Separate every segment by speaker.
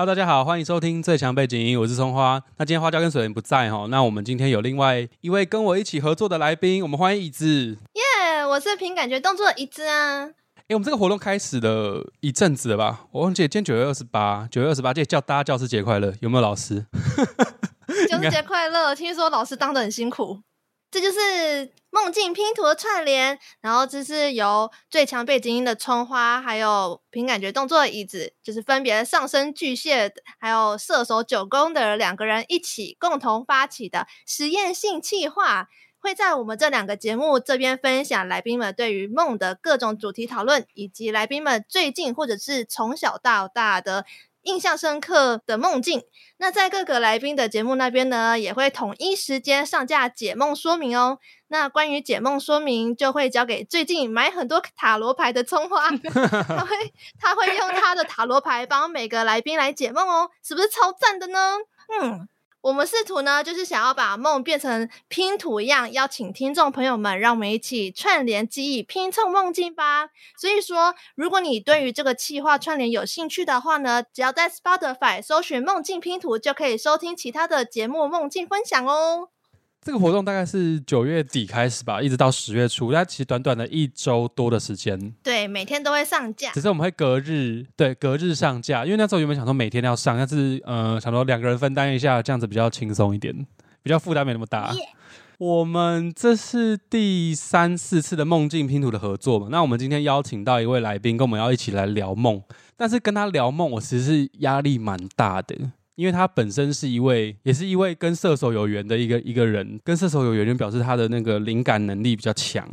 Speaker 1: Hello，大家好，欢迎收听最强背景音，我是葱花。那今天花椒跟水莲不在哈，那我们今天有另外一位跟我一起合作的来宾，我们欢迎椅子。
Speaker 2: 耶，我是凭感觉动作的椅子啊。
Speaker 1: 哎，我们这个活动开始了一阵子了吧？我忘记今天九月二十八，九月二十八，记得叫大家教师节快乐，有没有老师？
Speaker 2: 教师节快乐！听说老师当的很辛苦。这就是梦境拼图的串联，然后这是由最强背景音的葱花，还有凭感觉动作的椅子，就是分别上升巨蟹还有射手九宫的两个人一起共同发起的实验性企划，会在我们这两个节目这边分享来宾们对于梦的各种主题讨论，以及来宾们最近或者是从小到大的。印象深刻的梦境，那在各个来宾的节目那边呢，也会统一时间上架解梦说明哦。那关于解梦说明，就会交给最近买很多塔罗牌的葱花，他会他会用他的塔罗牌帮每个来宾来解梦哦，是不是超赞的呢？嗯。我们试图呢，就是想要把梦变成拼图一样，邀请听众朋友们，让我们一起串联记忆，拼凑梦境吧。所以说，如果你对于这个企划串联有兴趣的话呢，只要在 Spotify 搜寻“梦境拼图”，就可以收听其他的节目梦境分享哦。
Speaker 1: 这个活动大概是九月底开始吧，一直到十月初，它其实短短的一周多的时间。
Speaker 2: 对，每天都会上架。
Speaker 1: 只是我们会隔日，对，隔日上架。因为那时候原本想说每天要上，但是呃，想说两个人分担一下，这样子比较轻松一点，比较负担没那么大。我们这是第三四次的梦境拼图的合作嘛？那我们今天邀请到一位来宾，跟我们要一起来聊梦。但是跟他聊梦，我其实是压力蛮大的。因为他本身是一位，也是一位跟射手有缘的一个一个人，跟射手有缘，就表示他的那个灵感能力比较强，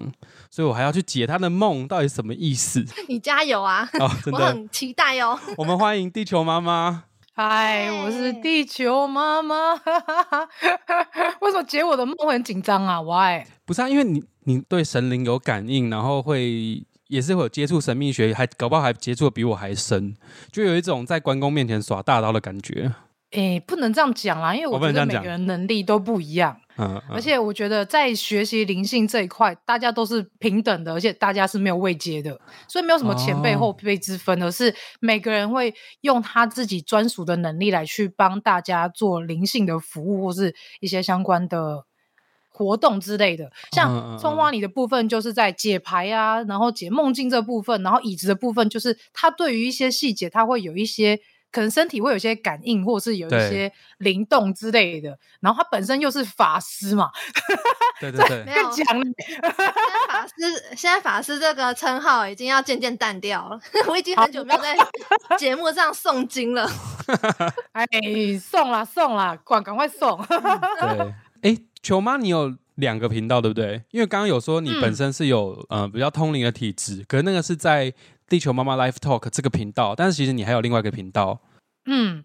Speaker 1: 所以我还要去解他的梦到底什么意思。
Speaker 2: 你加油啊！哦，我很期待哦。
Speaker 1: 我们欢迎地球妈妈。
Speaker 3: 嗨，我是地球妈妈。为什么解我的梦会很紧张啊？Why？
Speaker 1: 不是啊，因为你你对神灵有感应，然后会也是会有接触神秘学，还搞不好还接触的比我还深，就有一种在关公面前耍大刀的感觉。
Speaker 3: 诶，不能这样讲啦，因为我觉得每个人能力都不一样。嗯，而且我觉得在学习灵性这一块，大家都是平等的，而且大家是没有位阶的，所以没有什么前辈后辈之分，而是每个人会用他自己专属的能力来去帮大家做灵性的服务，或是一些相关的活动之类的。像葱花里的部分就是在解牌啊，然后解梦境这部分，然后椅子的部分就是他对于一些细节，他会有一些。可能身体会有些感应，或者是有一些灵动之类的。然后他本身又是法师嘛，
Speaker 1: 对对对，
Speaker 2: 更强。法师现在法师这个称号已经要渐渐淡掉了。我已经很久没有在节目上诵经了。
Speaker 3: 哎，送啦送啦，赶赶快送。
Speaker 1: 对，哎，球妈，你有两个频道对不对？因为刚刚有说你本身是有呃比较通灵的体质，可是那个是在。地球妈妈 Life Talk 这个频道，但是其实你还有另外一个频道，嗯，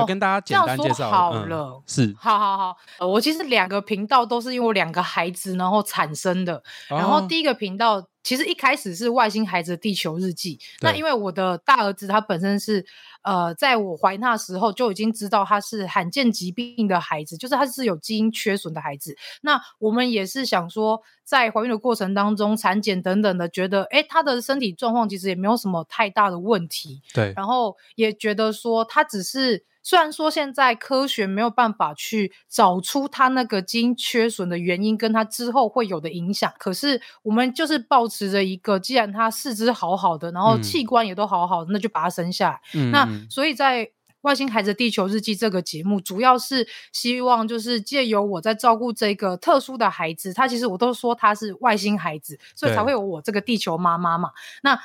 Speaker 1: 我跟大家简单介绍
Speaker 3: 好了，
Speaker 1: 是，
Speaker 3: 好好好，我其实两个频道都是因为我两个孩子然后产生的，然后第一个频道。其实一开始是外星孩子的地球日记。那因为我的大儿子他本身是，呃，在我怀那时候就已经知道他是罕见疾病的孩子，就是他是有基因缺损的孩子。那我们也是想说，在怀孕的过程当中，产检等等的，觉得哎，他的身体状况其实也没有什么太大的问题。
Speaker 1: 对。
Speaker 3: 然后也觉得说，他只是。虽然说现在科学没有办法去找出它那个基因缺损的原因，跟它之后会有的影响，可是我们就是保持着一个，既然它四肢好好的，然后器官也都好好的，那就把它生下来。那所以在《外星孩子地球日记》这个节目，主要是希望就是借由我在照顾这个特殊的孩子，他其实我都说他是外星孩子，所以才会有我这个地球妈妈嘛。那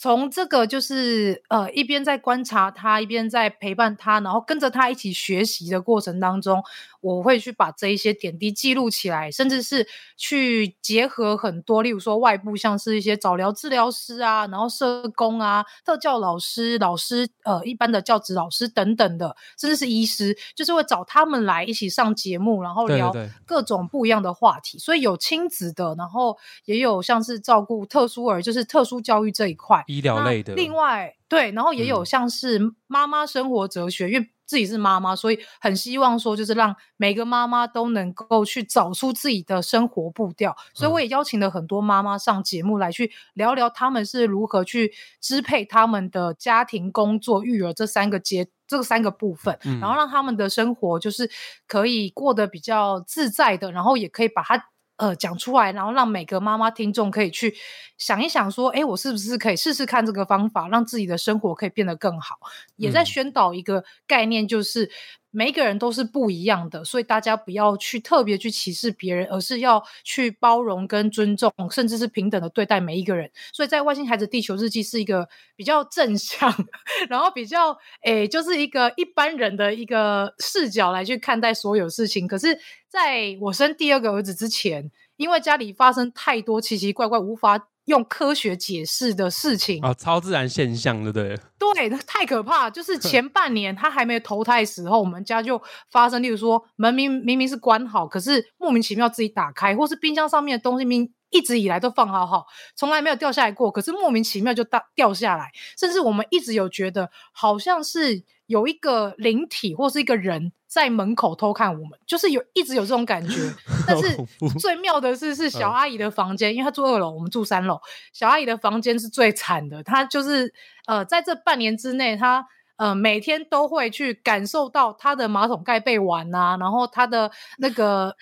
Speaker 3: 从这个就是呃一边在观察他，一边在陪伴他，然后跟着他一起学习的过程当中。我会去把这一些点滴记录起来，甚至是去结合很多，例如说外部像是一些早疗治疗师啊，然后社工啊、特教老师、老师呃一般的教职老师等等的，甚至是医师，就是会找他们来一起上节目，然后聊各种不一样的话题。所以有亲子的，然后也有像是照顾特殊儿，就是特殊教育这一块
Speaker 1: 医疗类的。
Speaker 3: 另外，对，然后也有像是妈妈生活哲学，因为。自己是妈妈，所以很希望说，就是让每个妈妈都能够去找出自己的生活步调。所以我也邀请了很多妈妈上节目来去聊聊，他们是如何去支配他们的家庭、工作、育儿这三个阶这三个部分，然后让他们的生活就是可以过得比较自在的，然后也可以把它。呃，讲出来，然后让每个妈妈听众可以去想一想，说，哎，我是不是可以试试看这个方法，让自己的生活可以变得更好？也在宣导一个概念，就是。每一个人都是不一样的，所以大家不要去特别去歧视别人，而是要去包容跟尊重，甚至是平等的对待每一个人。所以在《外星孩子地球日记》是一个比较正向，然后比较诶，就是一个一般人的一个视角来去看待所有事情。可是，在我生第二个儿子之前，因为家里发生太多奇奇怪怪无法。用科学解释的事情
Speaker 1: 啊，超自然现象，对不对？
Speaker 3: 对，太可怕。就是 前半年他还没投胎时候，我们家就发生，例如说门明明明是关好，可是莫名其妙自己打开，或是冰箱上面的东西明一直以来都放好好，从来没有掉下来过，可是莫名其妙就掉掉下来。甚至我们一直有觉得，好像是有一个灵体或是一个人。在门口偷看我们，就是有一直有这种感觉。但是最妙的是，是小阿姨的房间，因为她住二楼，我们住三楼。小阿姨的房间是最惨的，她就是呃，在这半年之内，她呃每天都会去感受到她的马桶盖被玩啊，然后她的那个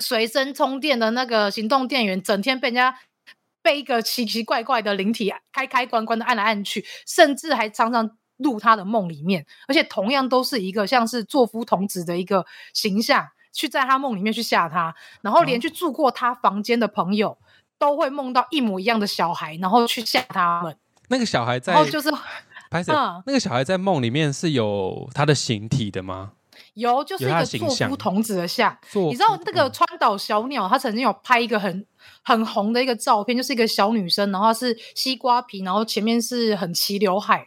Speaker 3: 随身充电的那个行动电源，整天被人家被一个奇奇怪怪的灵体开开关关的按来按去，甚至还常常。入他的梦里面，而且同样都是一个像是作夫童子的一个形象，去在他梦里面去吓他，然后连去住过他房间的朋友都会梦到一模一样的小孩，然后去吓他们。
Speaker 1: 那个小孩在，
Speaker 3: 然后就是，
Speaker 1: 嗯，那个小孩在梦里面是有他的形体的吗？
Speaker 3: 有，就是一个作夫童子的像。你知道那个川岛小鸟，他曾经有拍一个很很红的一个照片，就是一个小女生，然后是西瓜皮，然后前面是很齐刘海。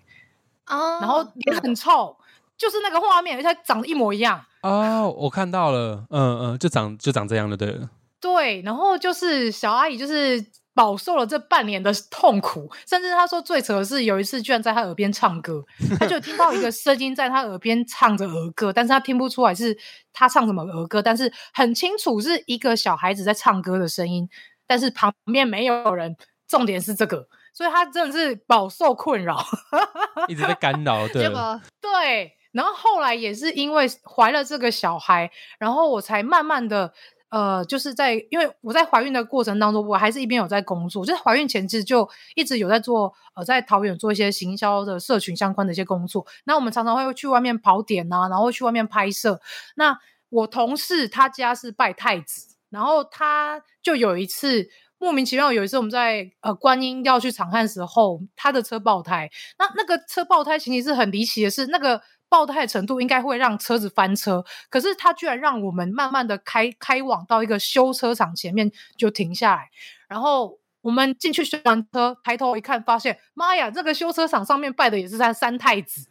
Speaker 2: 哦，
Speaker 3: 然后脸很臭，就是那个画面，而且长得一模一样。
Speaker 1: 哦，我看到了，嗯嗯，就长就长这样的，对。
Speaker 3: 对，然后就是小阿姨，就是饱受了这半年的痛苦，甚至她说最扯的是有一次居然在她耳边唱歌，她就听到一个声音在她耳边唱着儿歌，但是她听不出来是她唱什么儿歌，但是很清楚是一个小孩子在唱歌的声音，但是旁边没有人，重点是这个。所以他真的是饱受困扰，
Speaker 1: 一直在干扰，对，
Speaker 3: 对。然后后来也是因为怀了这个小孩，然后我才慢慢的，呃，就是在因为我在怀孕的过程当中，我还是一边有在工作，就是怀孕前其实就一直有在做，呃，在桃园做一些行销的社群相关的一些工作。那我们常常会去外面跑点啊，然后去外面拍摄。那我同事他家是拜太子，然后他就有一次。莫名其妙，有一次我们在呃观音要去长汉时候，他的车爆胎。那那个车爆胎情形是很离奇的，是那个爆胎程度应该会让车子翻车，可是他居然让我们慢慢的开开往到一个修车厂前面就停下来，然后我们进去修完车，抬头一看，发现妈呀，这个修车厂上面拜的也是三三太子。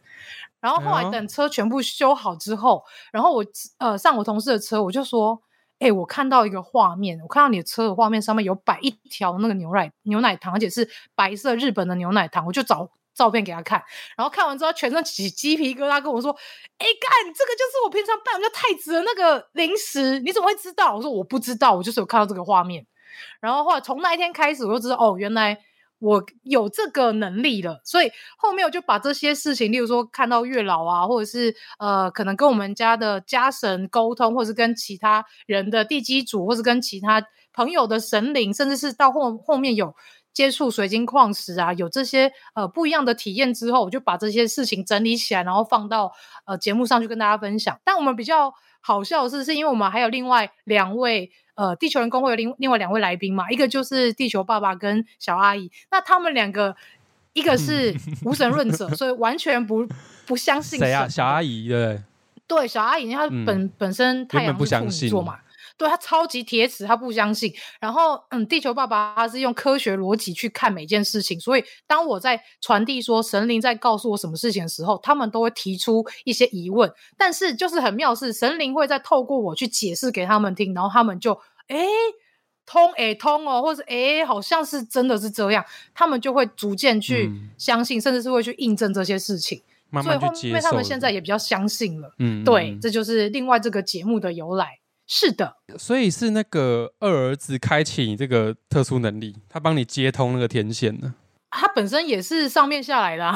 Speaker 3: 然后后来等车全部修好之后，然后我呃上我同事的车，我就说。哎，我看到一个画面，我看到你的车的画面上面有摆一条那个牛奶牛奶糖，而且是白色日本的牛奶糖，我就找照片给他看，然后看完之后全身起鸡皮疙瘩，跟我说：“哎，干，这个就是我平常拜我家太子的那个零食，你怎么会知道？”我说：“我不知道，我就是有看到这个画面。”然后后来从那一天开始，我就知道哦，原来。我有这个能力了，所以后面我就把这些事情，例如说看到月老啊，或者是呃，可能跟我们家的家神沟通，或是跟其他人的地基主，或是跟其他朋友的神灵，甚至是到后后面有接触水晶矿石啊，有这些呃不一样的体验之后，我就把这些事情整理起来，然后放到呃节目上去跟大家分享。但我们比较好笑的是，是因为我们还有另外两位。呃，地球人工会有另另外两位来宾嘛，一个就是地球爸爸跟小阿姨。那他们两个，一个是 无神论者，所以完全不不相信
Speaker 1: 谁啊？小阿姨对，
Speaker 3: 对，小阿姨，她本本身太阳是处女座嘛。对他超级铁齿，他不相信。然后，嗯，地球爸爸他是用科学逻辑去看每件事情，所以当我在传递说神灵在告诉我什么事情的时候，他们都会提出一些疑问。但是就是很妙是，神灵会在透过我去解释给他们听，然后他们就哎通哎通哦，或者哎好像是真的是这样，他们就会逐渐去相信，甚至是会去印证这些事情。
Speaker 1: 所以后
Speaker 3: 面他们现在也比较相信了。嗯，对，这就是另外这个节目的由来。是的，
Speaker 1: 所以是那个二儿子开启你这个特殊能力，他帮你接通那个天线呢。
Speaker 3: 他本身也是上面下来的，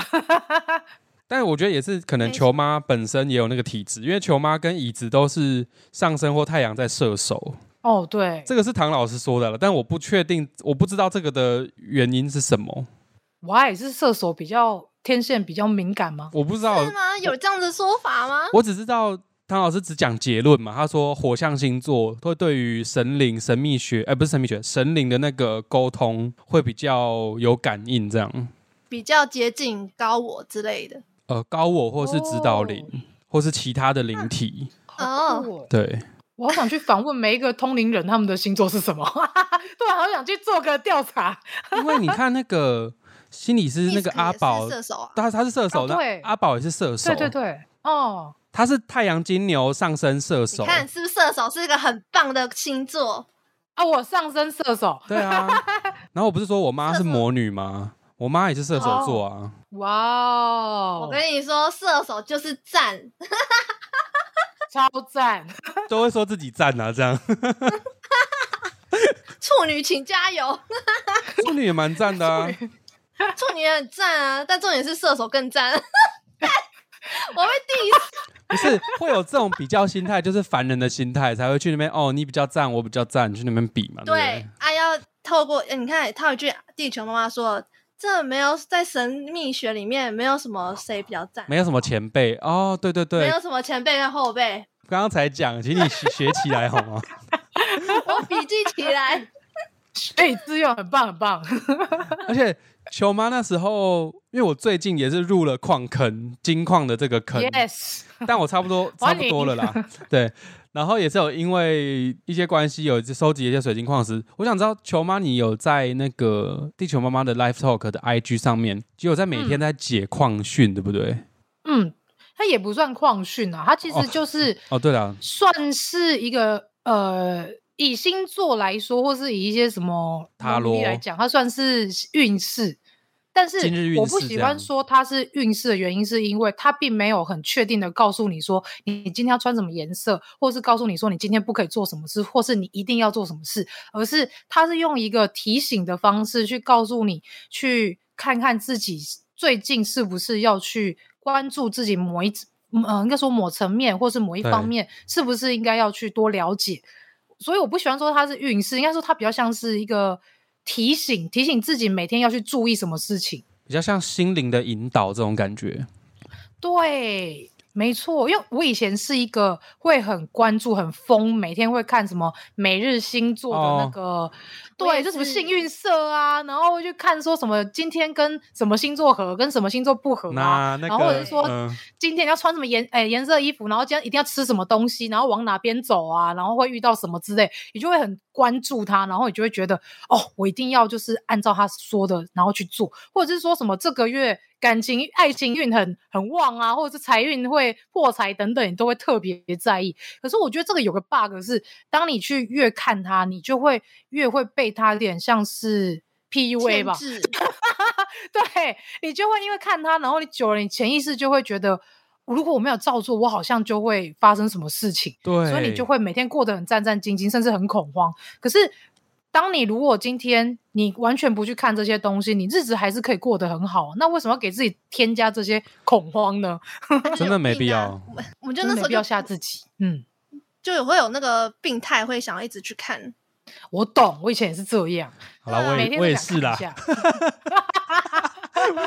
Speaker 1: 但是我觉得也是可能球妈本身也有那个体质，因为球妈跟椅子都是上升或太阳在射手，
Speaker 3: 哦，对，
Speaker 1: 这个是唐老师说的了，但我不确定，我不知道这个的原因是什么，
Speaker 3: 我也是射手比较天线比较敏感吗？
Speaker 1: 我不知道
Speaker 2: 是，吗？有这样的说法吗？
Speaker 1: 我只知道唐老师只讲结论嘛，他说火象星座会对于神灵、神秘学，哎、不是神秘学，神灵的那个沟通会比较有感应，这样，
Speaker 2: 比较接近高我之类的。
Speaker 1: 呃，高我或是指导灵，
Speaker 3: 哦。
Speaker 1: 或是其他的灵体，
Speaker 3: 哦。
Speaker 1: 对，
Speaker 3: 我好想去访问每一个通灵人他们的星座是什么，对，好想去做个调查。
Speaker 1: 因为你看那个心理师那个 阿宝，
Speaker 2: 射手啊，
Speaker 1: 他他是射手，那
Speaker 3: 哦对。
Speaker 1: 阿宝也是射手，
Speaker 3: 对对对，哦，
Speaker 1: 他是太阳金牛上升射手
Speaker 2: 你，看是不是射手是一个很棒的星座？
Speaker 3: 啊，我上升射手，
Speaker 1: 对啊。然后我不是说我妈是魔女吗？我妈也是射手座啊。
Speaker 3: 哇哦，
Speaker 2: 我跟你说，射手就是赞，
Speaker 3: 超赞，
Speaker 1: 都会说自己赞啊，这样
Speaker 2: 处女请加油，
Speaker 1: 处女也蛮赞的啊。
Speaker 2: 处女也很赞啊，但重点是射手更赞。我被 diss，
Speaker 1: 不是会有这种比较心态，就是凡人的心态才会去那边哦，你比较赞，我比较赞，去那边比嘛，对
Speaker 2: 对
Speaker 1: 对？
Speaker 2: 啊，要透过呃你看，他有一句地球妈妈说，这没有在神秘学里面没有什么谁比较赞，
Speaker 1: 没有什么前辈哦，对对对
Speaker 2: 没
Speaker 1: 对，
Speaker 2: 有什么前辈跟后辈，
Speaker 1: 刚刚才讲，请你学学起来好吗？
Speaker 2: 我笔记起来。
Speaker 3: 哎，资源很棒很棒，
Speaker 1: 而且球妈那时候，因为我最近也是入了矿坑金矿的这个坑
Speaker 3: ，yes，
Speaker 1: 但我差不多差不多了啦，对。然后也是有因为一些关系，有收集一些水晶矿石。我想知道球妈，你有在那个地球妈妈的 Live Talk 的 IG 上面，就有在每天在解矿训，对不对？
Speaker 3: 嗯，它也不算矿训啊，它其实就是
Speaker 1: 哦，对了，
Speaker 3: 算是一个呃，以星座来说，或是以一些什么
Speaker 1: 塔罗
Speaker 3: 来讲，它算是运势。但是我不喜欢说它是运势的原因，是因为它并没有很确定的告诉你说你今天要穿什么颜色，或是告诉你说你今天不可以做什么事，或是你一定要做什么事，而是它是用一个提醒的方式去告诉你，去看看自己最近是不是要去关注自己某一呃，应该说某层面或是某一方面，是不是应该要去多了解？所以我不喜欢说它是运势，应该说它比较像是一个提醒，提醒自己每天要去注意什么事情。
Speaker 1: 比较像心灵的引导这种感觉。
Speaker 3: 对，没错，因为我以前是一个会很关注、很疯，每天会看什么每日星座的那
Speaker 1: 哦。
Speaker 3: 个，对，就什么幸运色啊，然后会去看说什么今天跟什么星座合，跟什么星座不合啊，
Speaker 1: 那那
Speaker 3: 然后或者是说、
Speaker 1: 嗯。
Speaker 3: 今天要穿什么颜诶颜色的衣服，然后今天一定要吃什么东西，然后往哪边走啊，然后会遇到什么之类，你就会很关注他，然后你就会觉得哦，我一定要就是按照他说的，然后去做，或者是说什么这个月感情爱情运很很旺啊，或者是财运会破财等等，你都会特别在意。可是我觉得这个有个 bug 是，当你去越看他，你就会越会被他有点像是 PUA 吧，对你就会因为看他，然后你久了，你潜意识就会觉得，如果我没有照做，我好像就会发生什么事情，
Speaker 1: 对，
Speaker 3: 所以你就会每天过得很战战兢兢，甚至很恐慌。可是，当你如果今天你完全不去看这些东西，你日子还是可以过得很好。那为什么要给自己添加这些恐慌呢？
Speaker 1: 真的没必要
Speaker 2: 我们我们就那时候就
Speaker 3: 真的没必要吓自己。嗯，
Speaker 2: 就有会有那个病态，会想要一直去看。
Speaker 3: 我懂，我以前也是这样，
Speaker 1: 好啦，我也我也是啦，
Speaker 3: 下。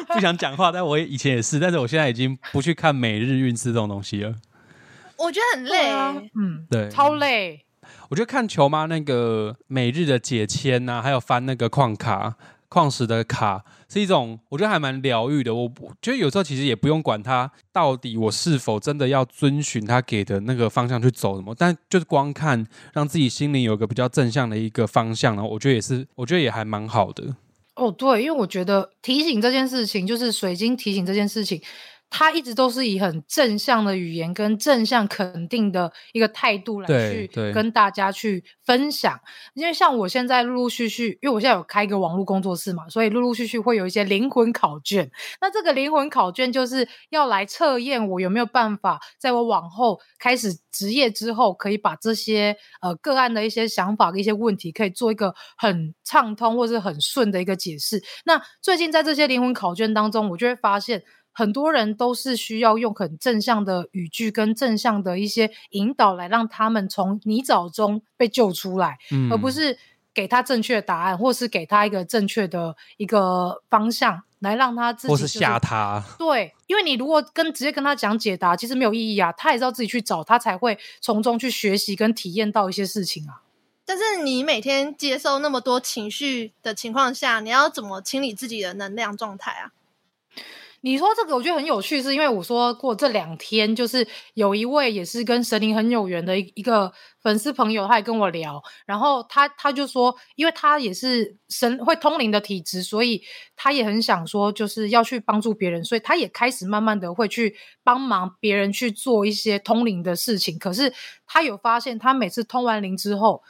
Speaker 1: 不想讲话，但我以前也是，但是我现在已经不去看每日运势这种东西了。
Speaker 2: 我觉得很累、
Speaker 3: 啊，嗯，
Speaker 1: 对，
Speaker 3: 超累。
Speaker 1: 我觉得看球妈那个每日的解签呐、还有翻那个矿卡、矿石的卡，是一种我觉得还蛮疗愈的。我我觉得有时候其实也不用管它到底我是否真的要遵循他给的那个方向去走什么，但就是光看让自己心灵有个比较正向的一个方向，然后我觉得也是，我觉得也还蛮好的。
Speaker 3: 哦，对，因为我觉得提醒这件事情，就是水晶提醒这件事情，它一直都是以很正向的语言跟正向肯定的一个态度来去跟大家去分享。因为像我现在陆陆续续，因为我现在有开一个网络工作室嘛，所以陆陆续续会有一些灵魂考卷。那这个灵魂考卷就是要来测验我有没有办法，在我往后开始职业之后，可以把这些呃个案的一些想法跟一些问题，可以做一个很畅通或是很顺的一个解释。那最近在这些灵魂考卷当中，我就会发现。很多人都是需要用很正向的语句跟正向的一些引导来让他们从泥沼中被救出来，
Speaker 1: 嗯
Speaker 3: 而不是给他正确的答案，或是给他一个正确的一个方向来让他自己、就是
Speaker 1: 或吓他。
Speaker 3: 对，因为你如果跟直接跟他讲解答，其实没有意义啊，他也是要自己去找，他才会从中去学习跟体验到一些事情啊。
Speaker 2: 但是你每天接受那么多情绪的情况下，你要怎么清理自己的能量状态啊？
Speaker 3: 你说这个，我觉得很有趣，是因为我说过这两天，就是有一位也是跟神灵很有缘的一一个粉丝朋友，他也跟我聊，然后他他就说，因为他也是神会通灵的体质，所以他也很想说，就是要去帮助别人，所以他也开始慢慢的会去帮忙别人去做一些通灵的事情。可是他有发现，他每次通完灵之后，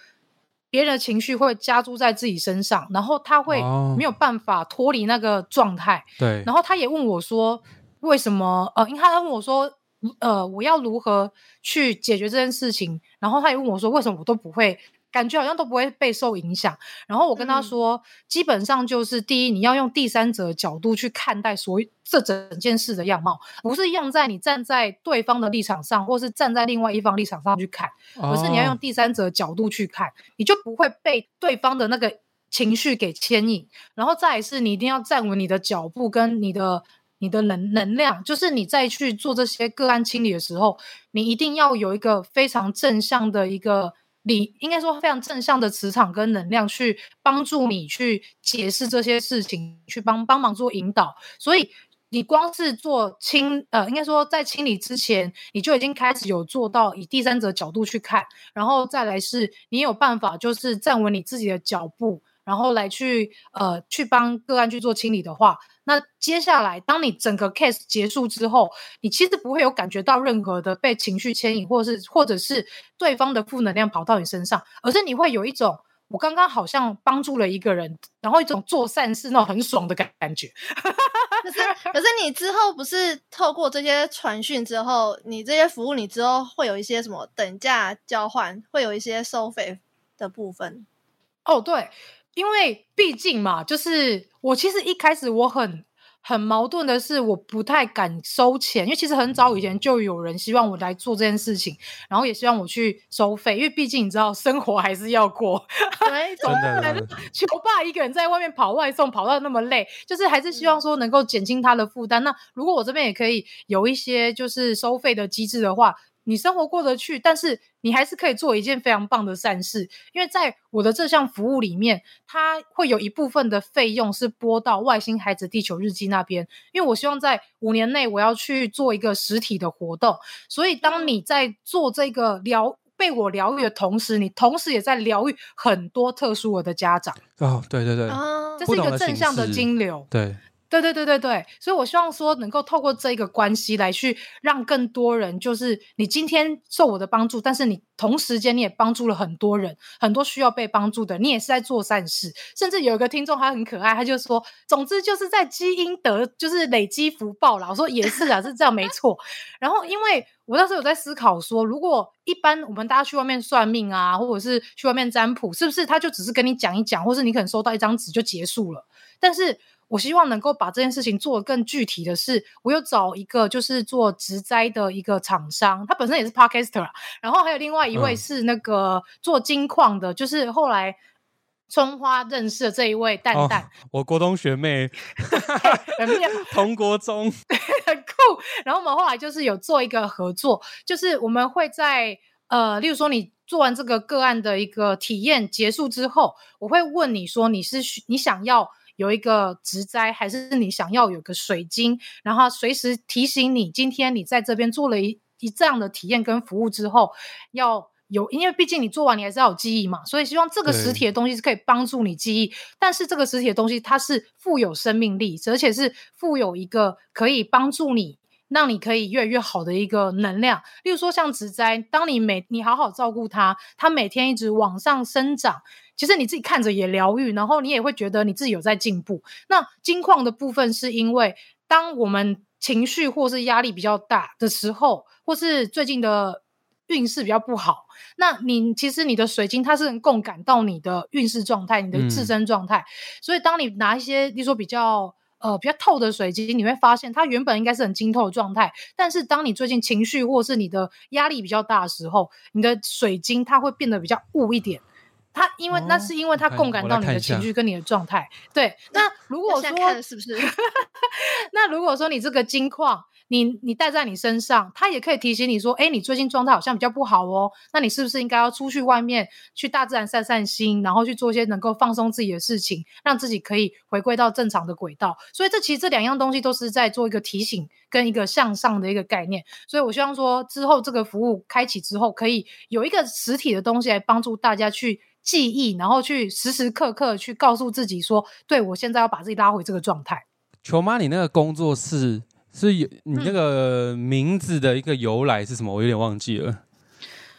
Speaker 3: 别人的情绪会加注在自己身上，然后他会
Speaker 1: 哦
Speaker 3: 没有办法脱离那个状态。
Speaker 1: 对，
Speaker 3: 然后他也问我说，为什么？呃，因为他问我说，呃，我要如何去解决这件事情？然后他也问我说，为什么我都不会？感觉好像都不会被受影响。然后我跟他
Speaker 2: 嗯
Speaker 3: 说，基本上就是第一，你要用第三者角度去看待所有这整件事的样貌，不是样在你站在对方的立场上，或是站在另外一方立场上去看，而是你要用
Speaker 1: 哦
Speaker 3: 第三者角度去看，你就不会被对方的那个情绪给牵引。然后再来是你一定要站稳你的脚步跟你的你的能能量，就是你再去做这些个案清理的时候，你一定要有一个非常正向的一个。你应该说非常正向的磁场跟能量去帮助你去解释这些事情，去帮帮忙做引导。所以你光是做清呃，应该说在清理之前，你就已经开始有做到以第三者角度去看，然后再来是你有办法就是站稳你自己的脚步，然后来去呃去帮个案去做清理的话，那接下来当你整个 case 结束之后，你其实不会有感觉到任何的被情绪牵引，或者是或者是对方的负能量跑到你身上，而是你会有一种。我刚刚好像帮助了一个人，然后一种做善事那种很爽的感感觉。
Speaker 2: 可是可是你之后不是透过这些传讯之后，你这些服务，你之后会有一些什么等价交换，会有一些收费的部分。
Speaker 3: 哦，对，因为毕竟嘛，就是我其实一开始我很很矛盾的是，我不太敢收钱，因为其实很早以前就有人希望我来做这件事情，然后也希望我去收费，因为毕竟你知道生活还是要过，
Speaker 2: 对，
Speaker 1: 真的真的
Speaker 3: 球爸一个人在外面跑外送，跑到那么累，就是还是希望说能够减轻他的负担。那如果我这边也可以有一些就是收费的机制的话，你生活过得去，但是你还是可以做一件非常棒的善事。因为在我的这项服务里面，它会有一部分的费用是拨到外星孩子地球日记那边，因为我希望在五年内我要去做一个实体的活动，所以当你在做这个疗。被我疗愈的同时，你同时也在疗愈很多特殊儿的家长，
Speaker 1: 哦，对对对，
Speaker 2: 啊
Speaker 3: 这是一个正向的
Speaker 1: 式
Speaker 3: 金流。
Speaker 1: 对，
Speaker 3: 对对对对对，所以我希望说能够透过这一个关系来去让更多人，就是你今天受我的帮助，但是你同时间你也帮助了很多人，很多需要被帮助的，你也是在做善事。甚至有一个听众他很可爱，他就说，总之就是在积阴德，就是累积福报啦。我说也是啊，是这样没错。然后因为我那时有在思考说，如果一般我们大家去外面算命啊，或者是去外面占卜，是不是他就只是跟你讲一讲，或是你可能收到一张纸就结束了？但是我希望能够把这件事情做得更具体的是，我有找一个就是做植栽的一个厂商，他本身也是 podcaster，然后还有另外一位
Speaker 1: 嗯
Speaker 3: 是那个做金矿的，就是后来春花认识的这一位蛋
Speaker 1: 哦
Speaker 3: 蛋，，
Speaker 1: 我国中学妹
Speaker 3: 很妙
Speaker 1: 同国中，
Speaker 3: 很酷。然后我们后来就是有做一个合作，就是我们会在呃，例如说你做完这个个案的一个体验结束之后，我会问你说你是你想要。有一个植栽，还是你想要有个水晶，然后随时提醒你，今天你在这边做了一一这样的体验跟服务之后，要有，因为毕竟你做完你还是要有记忆嘛，所以希望这个实体的东西是可以帮助你记忆，但是这个实体的东西它是富有生命力，而且是富有一个可以帮助你。让你可以越来越好的一个能量，例如说像植栽，当你每你好好照顾它，它每天一直往上生长，其实你自己看着也疗愈，然后你也会觉得你自己有在进步。那金矿的部分是因为，当我们情绪或是压力比较大的时候，或是最近的运势比较不好，那你其实你的水晶它是能共感到你的运势状态、你的自
Speaker 1: 嗯
Speaker 3: 身状态，所以当你拿一些，例如说比较。呃比较透的水晶，你会发现它原本应该是很晶透的状态，但是当你最近情绪或是你的压力比较大的时候，你的水晶它会变得比较雾一点。它因为、那
Speaker 1: 哦
Speaker 3: 是因为它共感到你的情绪跟你的状态。对，那如果说
Speaker 2: 是不是？
Speaker 3: 那如果说你这个金矿，你你戴在你身上，它也可以提醒你说，哎，你最近状态好像比较不好哦，那你是不是应该要出去外面去大自然散散心，然后去做一些能够放松自己的事情，让自己可以回归到正常的轨道？所以这其实这两样东西都是在做一个提醒跟一个向上的一个概念。所以我希望说，之后这个服务开启之后，可以有一个实体的东西来帮助大家去。记忆，然后去时时刻刻去告诉自己说，对我现在要把自己拉回这个状态。
Speaker 1: 球妈，你那个工作室是有你那
Speaker 3: 嗯
Speaker 1: 个名字的一个由来是什么？我有点忘记了。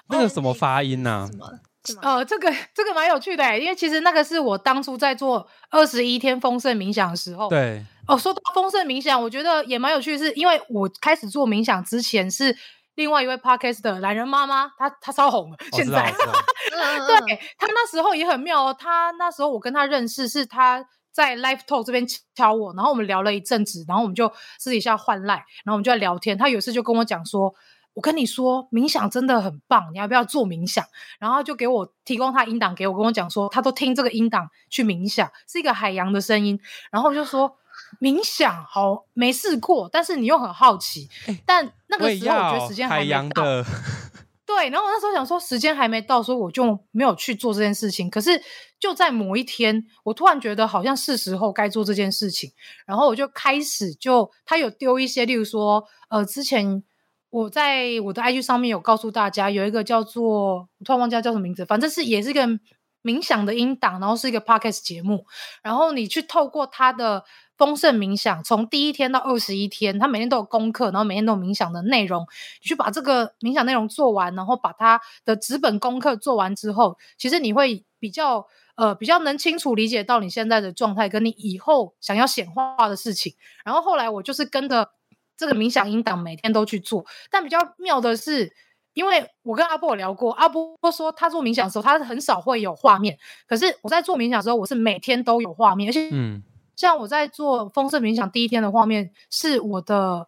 Speaker 1: 那个什么发音呐、
Speaker 2: 什么？什么？
Speaker 3: 呃，这个 这个蛮有趣的欸，因为其实那个是我当初在做二十一天丰盛冥想的时候。。
Speaker 1: 对，
Speaker 3: 哦，说到丰盛冥想，我觉得也蛮有趣的是，因为我开始做冥想之前是另外一位 podcast 的懒人妈妈，她她超红的，
Speaker 1: 我知道，
Speaker 3: 现 在对她那时候也很妙哦，她那时候我跟她认识是她在 Live Talk 这边敲我，然后我们聊了一阵子，然后我们就私底下换赖，然后我们就在聊天。他有一次就跟我讲说。我跟你说，冥想真的很棒，你要不要做冥想？然后就给我提供他音档给我，跟我讲说，他都听这个音档去冥想，是一个海洋的声音。然后我就说，冥想好没试过，但是你又很好奇，但那个时候我觉得时间还
Speaker 1: 海
Speaker 3: 没到。
Speaker 1: 洋的，
Speaker 3: 对，然后我那时候想说时间还没到，所以我就没有去做这件事情。可是就在某一天，我突然觉得好像是时候该做这件事情，然后我就开始就他有丢一些，例如说，呃，之前我在我的 IG 上面有告诉大家，有一个叫做我突然忘记叫什么名字，反正是也是一个冥想的音档，然后是一个 podcast 节目，然后你去透过它的丰盛冥想，从第一天到二十一天，他每天都有功课，然后每天都有冥想的内容，你去把这个冥想内容做完，然后把它的纸本功课做完之后，其实你会比较呃比较能清楚理解到你现在的状态，跟你以后想要显化的事情。然后后来我就是跟着这个冥想音档每天都去做，但比较妙的是。因为我跟阿波聊过，阿波说他做冥想的时候，他很少会有画面。可是我在做冥想的时候，我是每天都有画面，而且
Speaker 1: 嗯，
Speaker 3: 像我在做丰盛冥想第一天的画面，是我的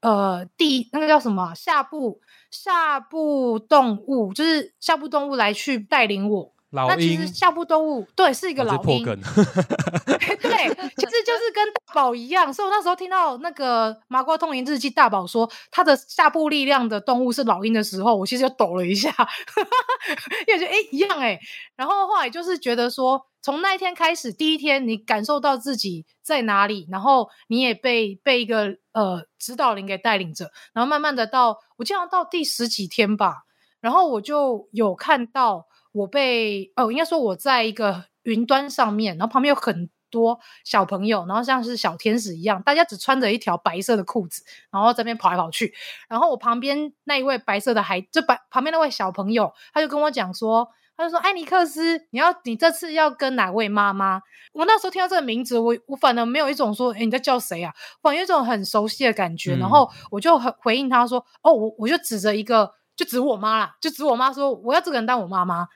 Speaker 3: 呃第那个叫什么下部下部动物，就是下部动物来去带领我。
Speaker 1: 老
Speaker 3: 那其
Speaker 1: 鹰
Speaker 3: 实下部动物对是一个老鹰，对，其实就是跟大宝一样。所以我那时候听到那个《麻瓜通灵日记》大宝说他的下部力量的动物是老鹰的时候，我其实就抖了一下，因为觉得哎一样哎。然后后来就是觉得说，从那一天开始，第一天你感受到自己在哪里，然后你也被被一个呃指导灵给带领着，然后慢慢的到我记得到第十几天吧，然后我就有看到我被哦，应该说我在一个云端上面，然后旁边有很多小朋友，然后像是小天使一样，大家只穿着一条白色的裤子，然后这边跑来跑去。然后我旁边那一位白色的孩，就白旁边那位小朋友，他就跟我讲说。他就说：“艾尼克斯，你要你这次要跟哪位妈妈？”我那时候听到这个名字，我我反而没有一种说：“哎，你在叫谁啊？”反而有一种很熟悉的感觉。
Speaker 1: 嗯
Speaker 3: 然后我就很回应他说：“哦，我我就指着一个，就指我妈啦，就指我妈说我要这个人当我妈妈。”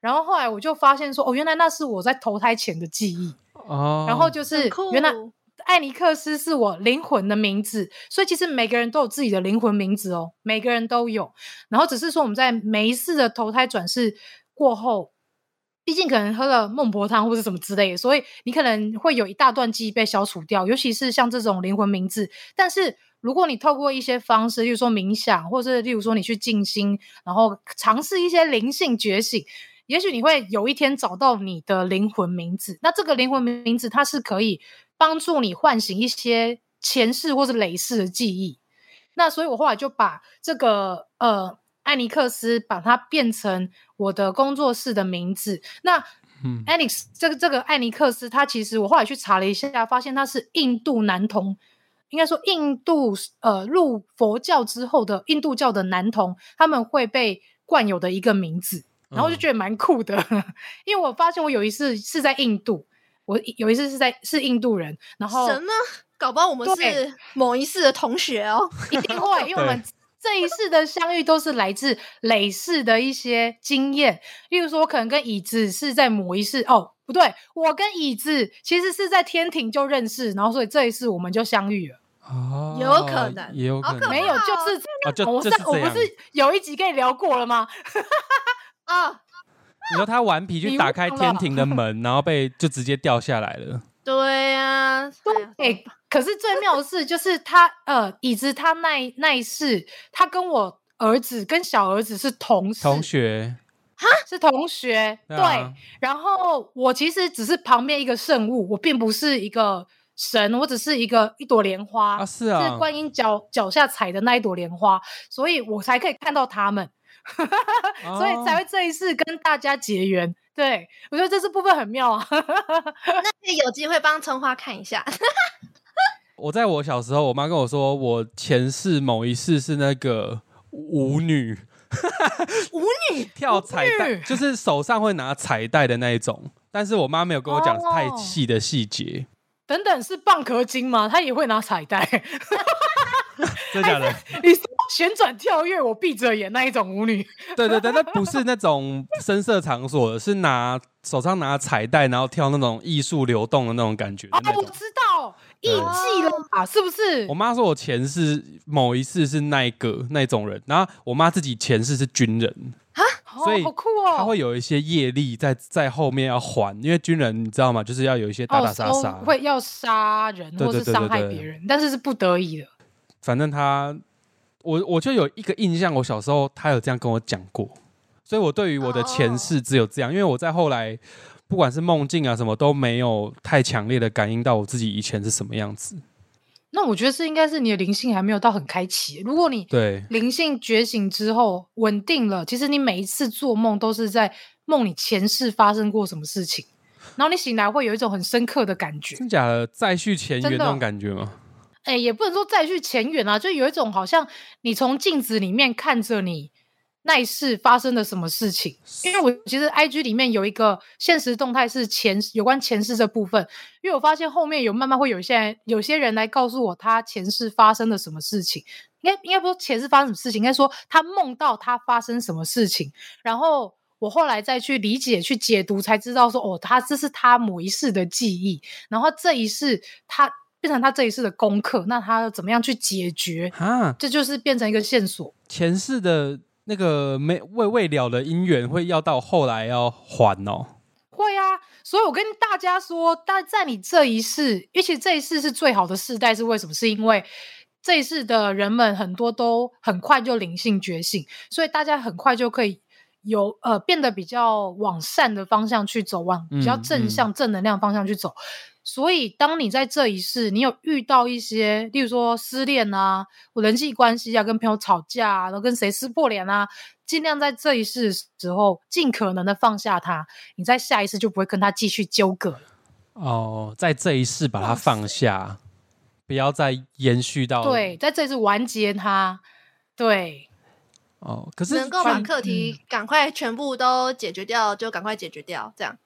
Speaker 3: 然后后来我就发现说：“哦，原来那是我在投胎前的记忆。”
Speaker 1: 哦，
Speaker 3: 然后就是原来艾尼克斯是我灵魂的名字，所以其实每个人都有自己的灵魂名字哦，每个人都有。然后只是说我们在每一次的投胎转世过后，毕竟可能喝了孟婆汤或者什么之类的，所以你可能会有一大段记忆被消除掉，尤其是像这种灵魂名字。但是如果你透过一些方式，例如说冥想，或者是例如说你去静心，然后尝试一些灵性觉醒。也许你会有一天找到你的灵魂名字，那这个灵魂名字它是可以帮助你唤醒一些前世或是累世的记忆。那所以我后来就把这个呃艾尼克斯把它变成我的工作室的名字。那
Speaker 1: 嗯
Speaker 3: Alex 这个这个艾尼克斯，他其实我后来去查了一下，发现他是印度男童，应该说印度呃入佛教之后的印度教的男童，他们会被冠有的一个名字。然后我就
Speaker 1: 嗯
Speaker 3: 觉得蛮酷的，因为我发现我有一次是在印度，我有一次是在是印度人，然后
Speaker 2: 什么？搞不好我们是某一世的同学哦。
Speaker 3: 一定会，因为我们这一世的相遇都是来自累世的一些经验，例如说，我可能跟椅子是在某一世哦，不对，我跟椅子其实是在天庭就认识，然后所以这一次我们就相遇了。
Speaker 1: 哦，
Speaker 2: 有可能。
Speaker 1: 也有可能，
Speaker 3: 没有，就
Speaker 2: 哦。
Speaker 3: 是
Speaker 1: 啊，就
Speaker 3: 我
Speaker 1: 就是这
Speaker 3: 我不是有一集跟你聊过了吗？
Speaker 2: 啊，
Speaker 1: 你说他顽皮去打开天庭的门，然后被就直接掉下来了。
Speaker 2: 对呀、啊，哎
Speaker 3: 哎、可是最妙的是，就是他呃，椅子他那一那一世，他跟我儿子跟小儿子是同事，
Speaker 1: 同学，
Speaker 3: 是同学，
Speaker 1: 对啊。
Speaker 3: 然后我其实只是旁边一个圣物，我并不是一个神，我只是一个一朵莲花，
Speaker 1: 啊是啊
Speaker 3: 是观音脚脚下踩的那一朵莲花，所以我才可以看到他们，所以才
Speaker 1: 哦
Speaker 3: 会这一次跟大家结缘。对我觉得这次部分很妙啊，
Speaker 2: 那 可以有机会帮春花看一下。
Speaker 1: 我在我小时候，我妈跟我说，我前世某一世是那个舞女，
Speaker 2: 舞女
Speaker 1: 跳彩带，就是手上会拿彩带的那一种。但是我妈没有跟我讲
Speaker 3: 哦
Speaker 1: 太细的细节，
Speaker 3: 等等是蚌壳精吗？他也会拿彩带，
Speaker 1: 真假的？
Speaker 3: 你旋转跳跃，我闭着眼那一种舞女，
Speaker 1: 对对对，那不是那种深色场所的，是拿手上拿彩带，然后跳那种艺术流动的那种感觉的
Speaker 3: 哦
Speaker 1: 那，种。
Speaker 3: 我知道艺
Speaker 1: 对
Speaker 3: 伎了吧？是不是
Speaker 1: 我？妈说我前世某一世是那一个那种人，然后我妈自己前世是军人，所以
Speaker 3: 哦好酷哦，
Speaker 1: 她会有一些业力在在后面要还，因为军人你知道吗？就是要有一些打打杀
Speaker 3: 哦
Speaker 1: 杀。
Speaker 3: 会要杀人或是伤害别人，但是是不得已的。
Speaker 1: 反正她，我我就有一个印象，我小时候她有这样跟我讲过，所以我对于我的前世只有这样，因为我在后来不管是梦境啊什么都没有太强烈的感应到我自己以前是什么样子。
Speaker 3: 那我觉得是应该是你的灵性还没有到很开启。如果你
Speaker 1: 对，
Speaker 3: 灵性觉醒之后稳定了，其实你每一次做梦都是在梦里前世发生过什么事情，然后你醒来会有一种很深刻的感觉。
Speaker 1: 真假的再续前缘那种感觉吗？
Speaker 3: 哎，也不能说再续前缘啊，就有一种好像你从镜子里面看着你那一世发生了什么事情。因为我其实 I G 里面有一个现实动态是前有关前世这部分，因为我发现后面有慢慢会有一些人有些人来告诉我他前世发生了什么事情。应该应该不说前世发生什么事情，应该说他梦到他发生什么事情，然后我后来再去理解、去解读，才知道说哦，他这是他某一世的记忆，然后这一世他变成他这一世的功课，那他要怎么样去解决？
Speaker 1: 啊，
Speaker 3: 这就是变成一个线索。
Speaker 1: 前世的那个没未未了的姻缘会要到后来要还哦。
Speaker 3: 会啊，所以我跟大家说，但在你这一世，尤其这一世是最好的世代，是为什么？是因为这一世的人们很多都很快就灵性觉醒，所以大家很快就可以有呃变得比较往善的方向去走，往比较
Speaker 1: 嗯
Speaker 3: 正向、正能量方向去走。所以，当你在这一世，你有遇到一些，例如说失恋啊，或人际关系啊，跟朋友吵架啊，然后跟谁撕破脸啊，尽量在这一世的时候，尽可能的放下他，你在下一世就不会跟他继续纠葛了。
Speaker 1: 哦，在这一世把它放下，不要再延续到
Speaker 3: 对，在这一世完结他。对，
Speaker 1: 哦。可是
Speaker 2: 能够把课题赶快全部都解决掉，就赶快解决掉，这样。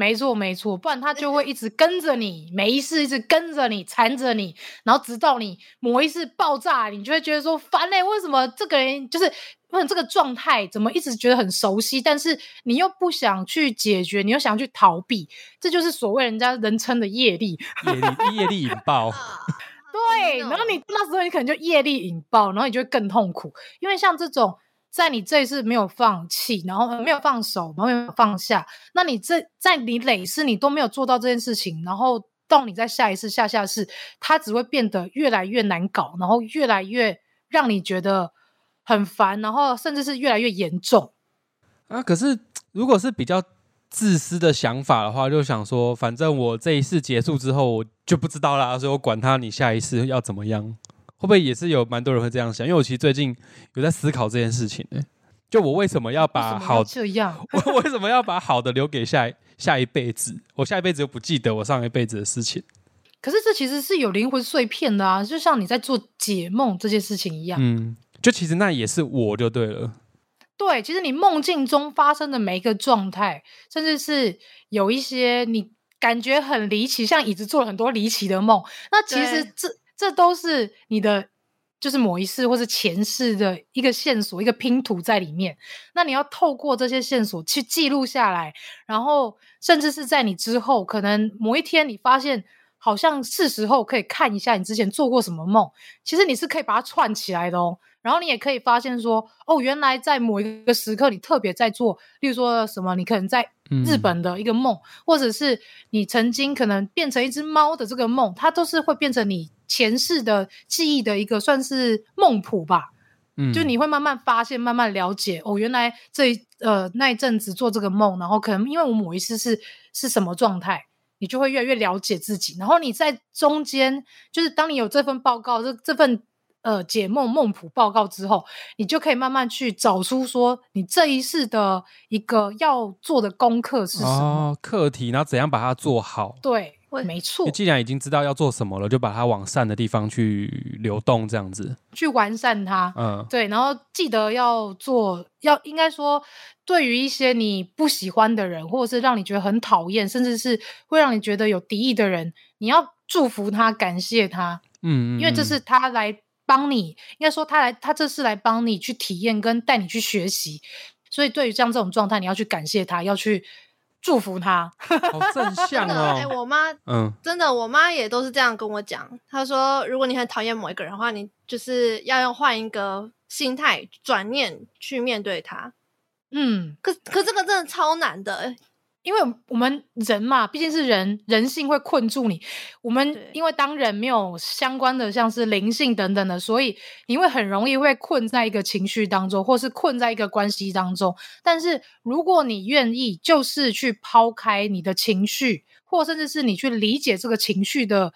Speaker 3: 没错没错，不然他就会一直跟着你，每一次一直跟着你，缠着你，然后直到你某一次爆炸，你就会觉得说烦嘞、为什么这个人就是为什么这个状态怎么一直觉得很熟悉，但是你又不想去解决，你又想去逃避，这就是所谓人家人称的业力。
Speaker 1: 业力业力引爆，
Speaker 3: 对，然后你那时候你可能就业力引爆，然后你就会更痛苦，因为像这种在你这一次没有放弃，然后没有放手，然后没有放下，那你这在你累世你都没有做到这件事情，然后到你在下一次、下下次，它只会变得越来越难搞，然后越来越让你觉得很烦，然后甚至是越来越严重。
Speaker 1: 啊，可是如果是比较自私的想法的话，就想说，反正我这一次结束之后，我就不知道啦，所以我管他你下一世要怎么样，会不会也是有蛮多人会这样想？因为我其实最近有在思考这件事情呢、就我为什么要把好，
Speaker 3: 这样？
Speaker 1: 我为什么要把好的留给下一下一辈子？我下一辈子又不记得我上一辈子的事情。
Speaker 3: 可是这其实是有灵魂碎片的啊，就像你在做解梦这件事情一样。
Speaker 1: 嗯，就其实那也是我就对了。
Speaker 3: 对，其实你梦境中发生的每一个状态，甚至是有一些你感觉很离奇，像椅子做了很多离奇的梦，那其实这这都是你的就是某一世或是前世的一个线索、一个拼图在里面。那你要透过这些线索去记录下来，然后甚至是在你之后，可能某一天你发现好像是时候可以看一下你之前做过什么梦，其实你是可以把它串起来的哦。然后你也可以发现说，哦，原来在某一个时刻你特别在做，例如说什么，你可能在日本的一个梦，或者是你曾经可能变成一只猫的这个梦，它都是会变成你前世的记忆的一个算是梦谱吧。嗯，就你会慢慢发现，慢慢了解，哦，原来这呃那一阵子做这个梦，然后可能因为我某一次是是什么状态，你就会越来越了解自己。然后你在中间，就是当你有这份报告，这这份。呃，解梦梦谱报告之后，你就可以慢慢去找出说你这一世的一个要做的功课是什么
Speaker 1: 课题，然后怎样把它做好。
Speaker 3: 对，没错。
Speaker 1: 既然已经知道要做什么了，就把它往善的地方去流动，这样子
Speaker 3: 去完善它。嗯，对。然后记得要做，要应该说，对于一些你不喜欢的人，或者是让你觉得很讨厌，甚至是会让你觉得有敌意的人，你要祝福他，感谢他。嗯，因为这是他来。帮你应该说他来，他这是来帮你去体验跟带你去学习，所以对于这样这种状态，你要去感谢他，要去祝福他，
Speaker 1: 好正向哦。
Speaker 2: 哎，我妈，嗯，真的，我妈也都是这样跟我讲。她说，如果你很讨厌某一个人的话，你就是要用换一个心态转念去面对他。嗯，可可这个真的超难的。
Speaker 3: 因为我们人嘛，毕竟是人，人性会困住你。我们因为当人没有相关的像是灵性等等的，所以你会很容易会困在一个情绪当中，或是困在一个关系当中。但是如果你愿意，就是去抛开你的情绪，或甚至是你去理解这个情绪的。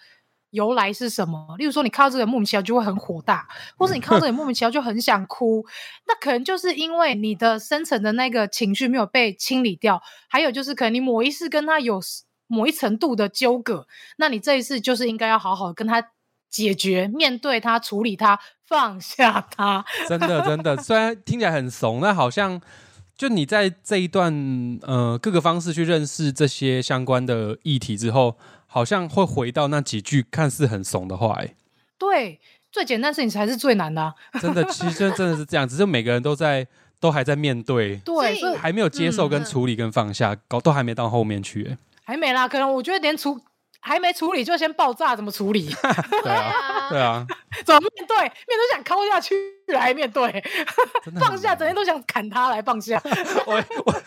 Speaker 3: 由来是什么？例如说，你看到这个莫名其妙就会很火大，或者你看到这个莫名其妙就很想哭，那可能就是因为你的深层的那个情绪没有被清理掉。还有就是，可能你某一次跟他有某一程度的纠葛，那你这一次就是应该要好好跟他解决、面对他、处理他、放下他。
Speaker 1: 真的，真的，虽然听起来很怂，但好像就你在这一段呃各个方式去认识这些相关的议题之后。好像会回到那几句看似很怂的话，哎，
Speaker 3: 对，最简单事情才是最难的，
Speaker 1: 真的，其实真的是这样，只是每个人都在，都还在面对，
Speaker 3: 对，
Speaker 1: 还没有接受跟处理跟放下，搞都还没到后面去，哎，
Speaker 3: 还没啦，可能我觉得连处还没处理就先爆炸，怎么处理？
Speaker 1: 对啊，对啊，
Speaker 3: 怎么面对？面对想抠下去来面对，放下整天都想砍他来放下，我我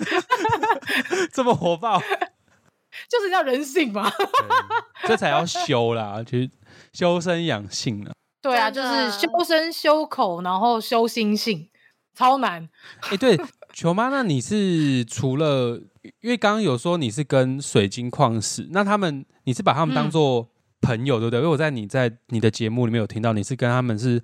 Speaker 1: 这么火爆。
Speaker 3: 就是叫人性嘛，
Speaker 1: 这才要修啦，就是修身养性啊。
Speaker 3: 对啊，就是修身修口，然后修心性，超难。
Speaker 1: 哎，对，球妈，那你是除了因为刚刚有说你是跟水晶矿石，那他们你是把他们当做朋友，对不对？因为我在你在你的节目里面有听到你是跟他们是。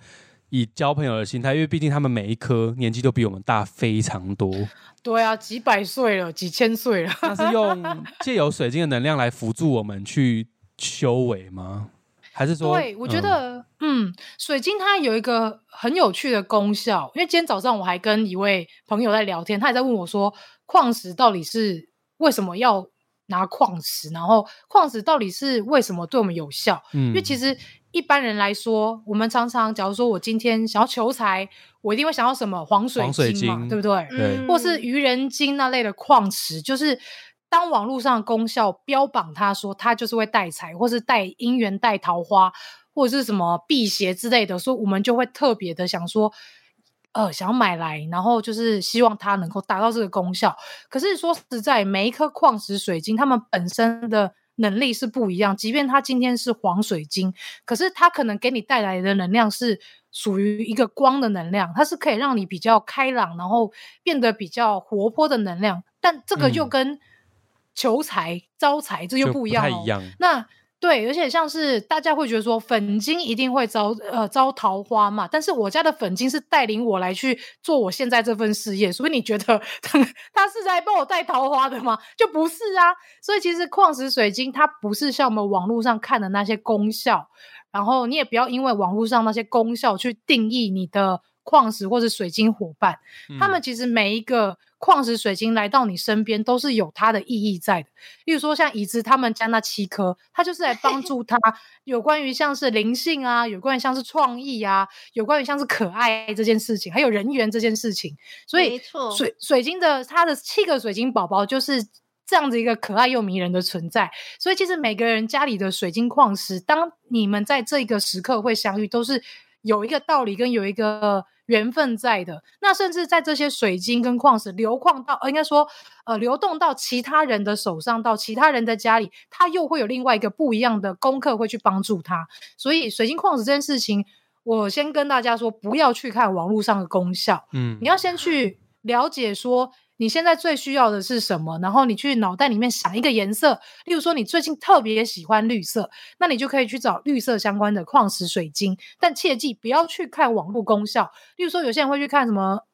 Speaker 1: 以交朋友的心态，因为毕竟他们每一颗年纪都比我们大非常多。
Speaker 3: 对啊，几百岁了，几千岁了。
Speaker 1: 那是用借由水晶的能量来辅助我们去修为吗？还是说？
Speaker 3: 对，我觉得，嗯，水晶它有一个很有趣的功效。因为今天早上我还跟一位朋友在聊天，他也在问我说，矿石到底是为什么要拿矿石？然后矿石到底是为什么对我们有效？嗯，因为其实。一般人来说，我们常常，假如说我今天想要求财，我一定会想要什么黄水晶嘛，对不对？
Speaker 1: 对，
Speaker 3: 或是愚人金那类的矿石，就是当网络上的功效标榜它说它就是会带财，或是带姻缘、带桃花，或者是什么辟邪之类的，所以我们就会特别的想说，呃，想要买来，然后就是希望它能够达到这个功效。可是说实在，每一颗矿石水晶，它们本身的。能力是不一样，即便他今天是黄水晶，可是他可能给你带来的能量是属于一个光的能量，它是可以让你比较开朗，然后变得比较活泼的能量。但这个又跟求财招财这又不一样哦。那对，而且像是大家会觉得说粉晶一定会招呃招桃花嘛，但是我家的粉晶是带领我来去做我现在这份事业，所以你觉得 他是在帮我带桃花的吗？就不是啊。所以其实矿石水晶它不是像我们网络上看的那些功效，然后你也不要因为网络上那些功效去定义你的矿石或者水晶伙伴，他
Speaker 1: 嗯
Speaker 3: 们其实每一个矿石、水晶来到你身边，都是有它的意义在的。例如说，像椅子他们家那七颗，它就是来帮助 他有关于像是灵性啊，有关于像是创意啊，有关于像是可爱这件事情，还有人缘这件事情。所以水水晶的它的七个水晶宝宝就是。这样子一个可爱又迷人的存在，所以其实每个人家里的水晶矿石，当你们在这个时刻会相遇，都是有一个道理跟有一个缘分在的。那甚至在这些水晶跟矿石流矿到，呃，应该说，呃，流动到其他人的手上，到其他人的家里，他又会有另外一个不一样的功课会去帮助他。所以水晶矿石这件事情，我先跟大家说，不要去看网络上的功效，
Speaker 1: 嗯
Speaker 3: 你要先去了解说你现在最需要的是什么，然后你去脑袋里面想一个颜色，例如说你最近特别喜欢绿色，那你就可以去找绿色相关的矿石水晶，但切记不要去看网络功效，例如说有些人会去看什么。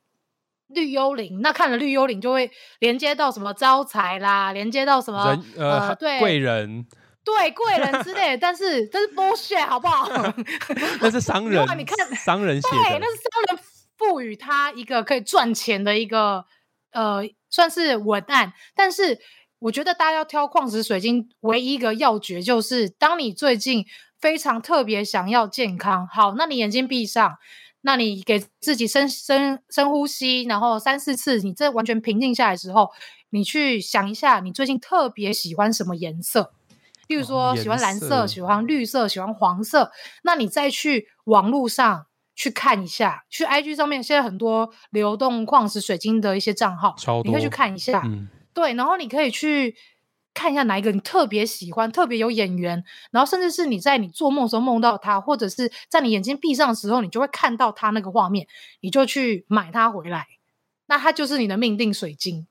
Speaker 3: 绿幽灵，那看了绿幽灵就会连接到什么招财啦，连接到什么
Speaker 1: 人呃
Speaker 3: 对
Speaker 1: 贵人，
Speaker 3: 对贵人之类的，但是但是 bullshit 好不好？
Speaker 1: 那是商人
Speaker 3: 哇你看
Speaker 1: 商人写
Speaker 3: 对，那，是商人赋予他一个可以赚钱的一个呃，算是文案。但是我觉得大家要挑矿石水晶，唯一一个要诀就是，当你最近非常特别想要健康，好，那你眼睛闭上。那你给自己深深深呼吸，然后三四次，你这完全平静下来之后，你去想一下，你最近特别喜欢什么颜色？例如说，喜欢蓝色、
Speaker 1: 色
Speaker 3: 喜欢绿色、喜欢黄色。那你再去网络上去看一下，去 IG 上面现在很多流动矿石水晶的一些账号
Speaker 1: 超，
Speaker 3: 你可以去看一下。
Speaker 1: 嗯，
Speaker 3: 对，然后你可以去看一下哪一个你特别喜欢、特别有眼缘，然后甚至是你在你做梦的时候梦到它，或者是在你眼睛闭上的时候，你就会看到它那个画面，你就去买它回来，那它就是你的命定水晶。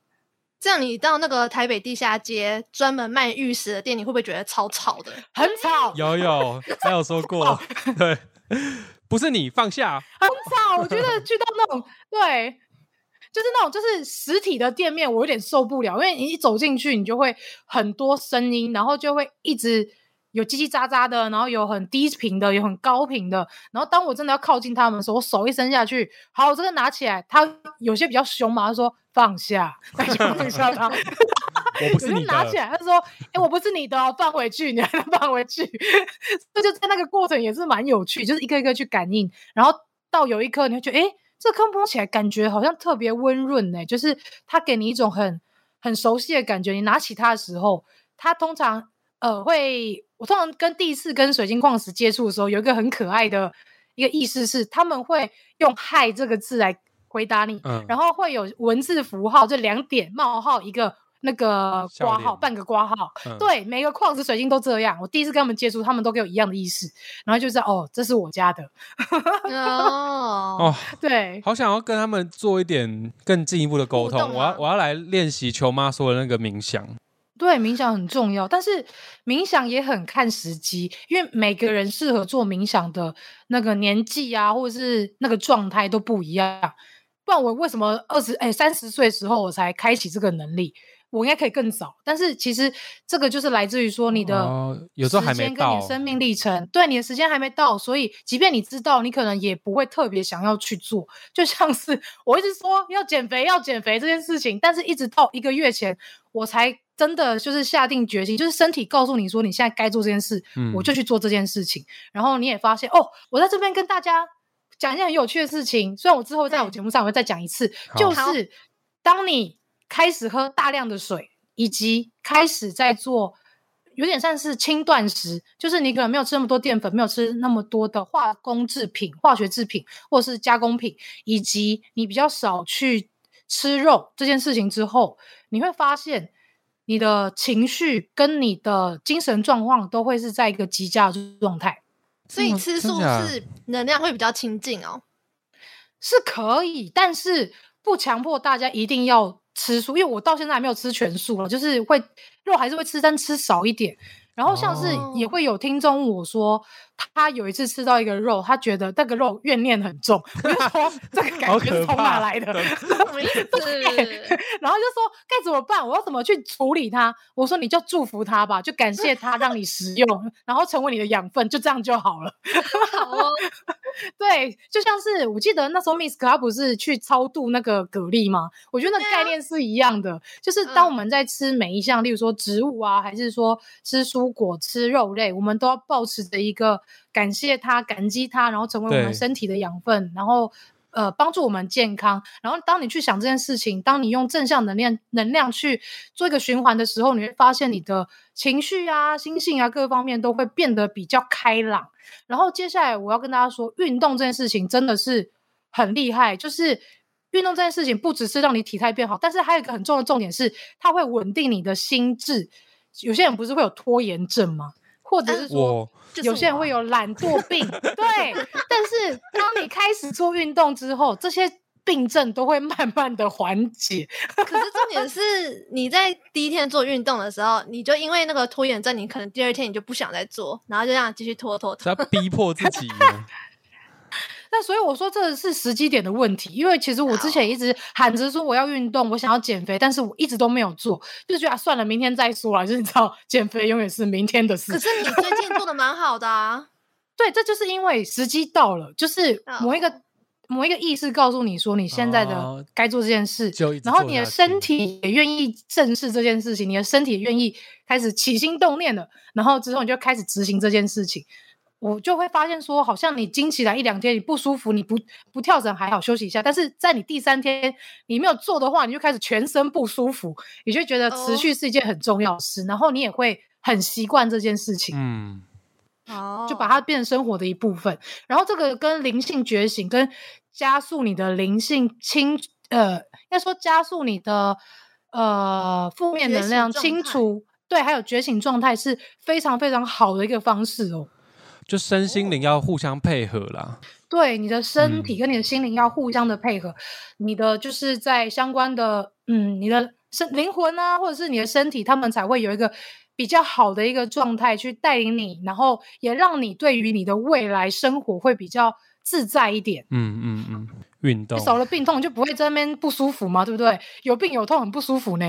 Speaker 2: 这样你到那个台北地下街专门卖玉石的店，你会不会觉得超吵的？
Speaker 3: 很吵，
Speaker 1: 有有，他有说过，对，不是你放下，
Speaker 3: 很吵。我觉得去到那种对，就是那种就是实体的店面，我有点受不了，因为你一走进去，你就会很多声音，然后就会一直有叽叽喳喳的，然后有很低频的，有很高频的。然后当我真的要靠近他们的时候，我手一伸下去，好，我这个拿起来，他有些比较凶嘛，他说放下，那就放下他。
Speaker 1: 我不是你
Speaker 3: 我就拿起，来，他说：“哎、我不是你的哦，放回去，你还能放回去。”这就在那个过程也是蛮有趣，就是一个一个去感应，然后到有一颗你会觉得，哎、这颗摸起来感觉好像特别温润呢，就是它给你一种很很熟悉的感觉。你拿起它的时候，它通常呃会，我通常跟第一次跟水晶矿石接触的时候，有一个很可爱的一个意思是，他们会用“嗨”这个字来回答你，
Speaker 1: 嗯，
Speaker 3: 然后会有文字符号，就两点冒号一个那个
Speaker 1: 笑
Speaker 3: 挂号，半个挂号。
Speaker 1: 嗯，
Speaker 3: 对，每个矿石水晶都这样。我第一次跟他们接触，他们都给我一样的意识，然后就知道哦，这是我家的。
Speaker 2: 哦，
Speaker 1: 哦，
Speaker 3: 对，
Speaker 1: 好想要跟他们做一点更进一步的沟通，
Speaker 2: 啊
Speaker 1: 我要我要来练习球妈说的那个冥想，
Speaker 3: 对，冥想很重要，但是冥想也很看时机，因为每个人适合做冥想的那个年纪啊，或者是那个状态都不一样。不然我为什么二十哎三十岁的时候我才开启这个能力？我应该可以更早，但是其实这个就是来自于说你的
Speaker 1: 哦有时候还没
Speaker 3: 跟你生命历程，对你的时间还没到，所以即便你知道，你可能也不会特别想要去做。就像是我一直说要减肥，要减肥这件事情，但是一直到一个月前，我才真的就是下定决心，就是身体告诉你说你现在该做这件事，
Speaker 1: 嗯
Speaker 3: 我就去做这件事情。然后你也发现哦，我在这边跟大家讲一件很有趣的事情，虽然我之后在我节目上我会再讲一次，就是当你开始喝大量的水，以及开始在做有点像是轻断食，就是你可能没有吃那么多淀粉，没有吃那么多的化工制品、化学制品或者是加工品，以及你比较少去吃肉这件事情之后，你会发现你的情绪跟你的精神状况都会是在一个极佳的状态。
Speaker 2: 所以吃素是能量会比较清净哦。
Speaker 3: 是可以，但是不强迫大家一定要吃素，因为我到现在还没有吃全素了，就是会肉还是会吃，但吃少一点。然后像是
Speaker 2: 哦
Speaker 3: 也会有听众问我说，他有一次吃到一个肉，他觉得那个肉怨念很重，我就说 这个感觉是从哪来的？然后就说该怎么办？我要怎么去处理它？我说你就祝福他吧，就感谢他让你食用，然后成为你的养分，就这样就好了。
Speaker 2: 好哦，
Speaker 3: 对，就像是我记得那时候 Miss 他不是去超度那个蛤蜊吗？我觉得那个概念是一样的，就是当我们在吃每一项，例如说植物啊，还是说吃蔬果、吃肉类，我们都要保持着一个感谢它、感激它，然后成为我们身体的养分，然后呃帮助我们健康。然后当你去想这件事情，当你用正向能量能量去做一个循环的时候，你会发现你的情绪啊、心性啊各方面都会变得比较开朗。然后接下来我要跟大家说，运动这件事情真的是很厉害。就是运动这件事情，不只是让你体态变好，但是还有一个很重要的重点是，它会稳定你的心智。有些人不是会有拖延症吗？或者是说，有些人会有懒惰 病。对，但是当你开始做运动之后，这些病症都会慢慢的缓解。
Speaker 2: 可是重点是，你在第一天做运动的时候，你就因为那个拖延症，你可能第二天你就不想再做，然后就这样继续拖拖拖。
Speaker 1: 要逼迫自己。
Speaker 3: 那所以我说这是时机点的问题，因为其实我之前一直喊着说我要运动，我想要减肥，但是我一直都没有做，就觉得算了，明天再说了。就是你知道，减肥永远是明天的事。
Speaker 2: 可是你最近做的蛮好的啊。
Speaker 3: 对，这就是因为时机到了，就是某一个某一个意识告诉你说你现在的该做这件事，然后你的身体也愿意正视这件事情，你的身体也愿意开始起心动念了，然后之后你就开始执行这件事情。我就会发现说，好像你经起来一两天你不舒服，你不不跳绳还好休息一下，但是在你第三天你没有做的话，你就开始全身不舒服，你就觉得持续是一件很重要的事，然后你也会很习惯这件事情，
Speaker 1: 嗯，
Speaker 2: 哦，
Speaker 3: 就把它变成生活的一部分。然后这个跟灵性觉醒，跟加速你的灵性清，呃，应该说加速你的呃负面能量清除，对，还有觉醒状态是非常非常好的一个方式哦。
Speaker 1: 就身心灵要互相配合啦，
Speaker 3: 对，你的身体跟你的心灵要互相的配合，你的就是在相关的，嗯，你的身灵魂啊，或者是你的身体，他们才会有一个比较好的一个状态去带领你，然后也让你对于你的未来生活会比较自在一点。
Speaker 1: 嗯嗯嗯。运动
Speaker 3: 少了病痛就不会在那边不舒服嘛，对不对？有病有痛很不舒服呢，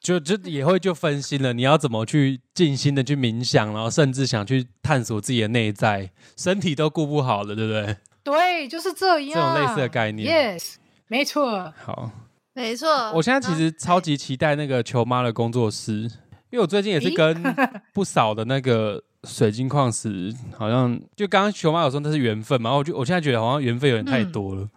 Speaker 1: 就就也会就分心了。你要怎么去静心的去冥想，然后甚至想去探索自己的内在，身体都顾不好了，对不对？
Speaker 3: 对，就是这样。
Speaker 1: 这种类似的概念
Speaker 3: ，yes，没错。
Speaker 1: 好，
Speaker 2: 没错。
Speaker 1: 我现在其实超级期待那个球妈的工作室，因为我最近也是跟 不少的那个水晶矿石，好像就刚刚球妈有说那是缘分嘛，我就我现在觉得好像缘分有点太多了。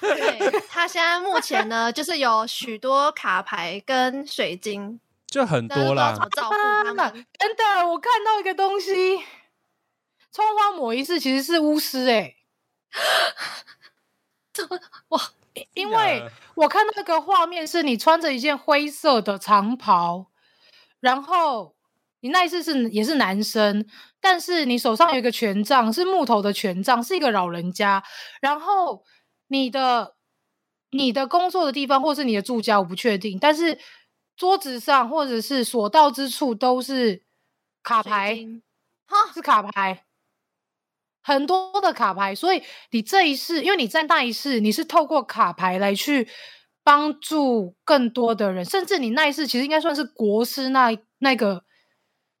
Speaker 2: 对他现在目前呢，就是有许多卡牌跟水晶，
Speaker 1: 就很多啦。
Speaker 2: 怎么照顾他们？
Speaker 3: 真的，我看到一个东西，葱花抹一次其实是巫师 哎。
Speaker 2: 怎么哇？
Speaker 3: 因为我看到那个画面是你穿着一件灰色的长袍，然后你那一次是也是男生，但是你手上有一个权杖，是木头的权杖，是一个老人家，然后。你的你的工作的地方，或是你的住家，我不确定。但是桌子上或者是所到之处都是卡牌，
Speaker 2: 哈，
Speaker 3: 是卡牌，很多的卡牌。所以你这一世，因为你在那一世，你是透过卡牌来去帮助更多的人，甚至你那一世其实应该算是国师那那个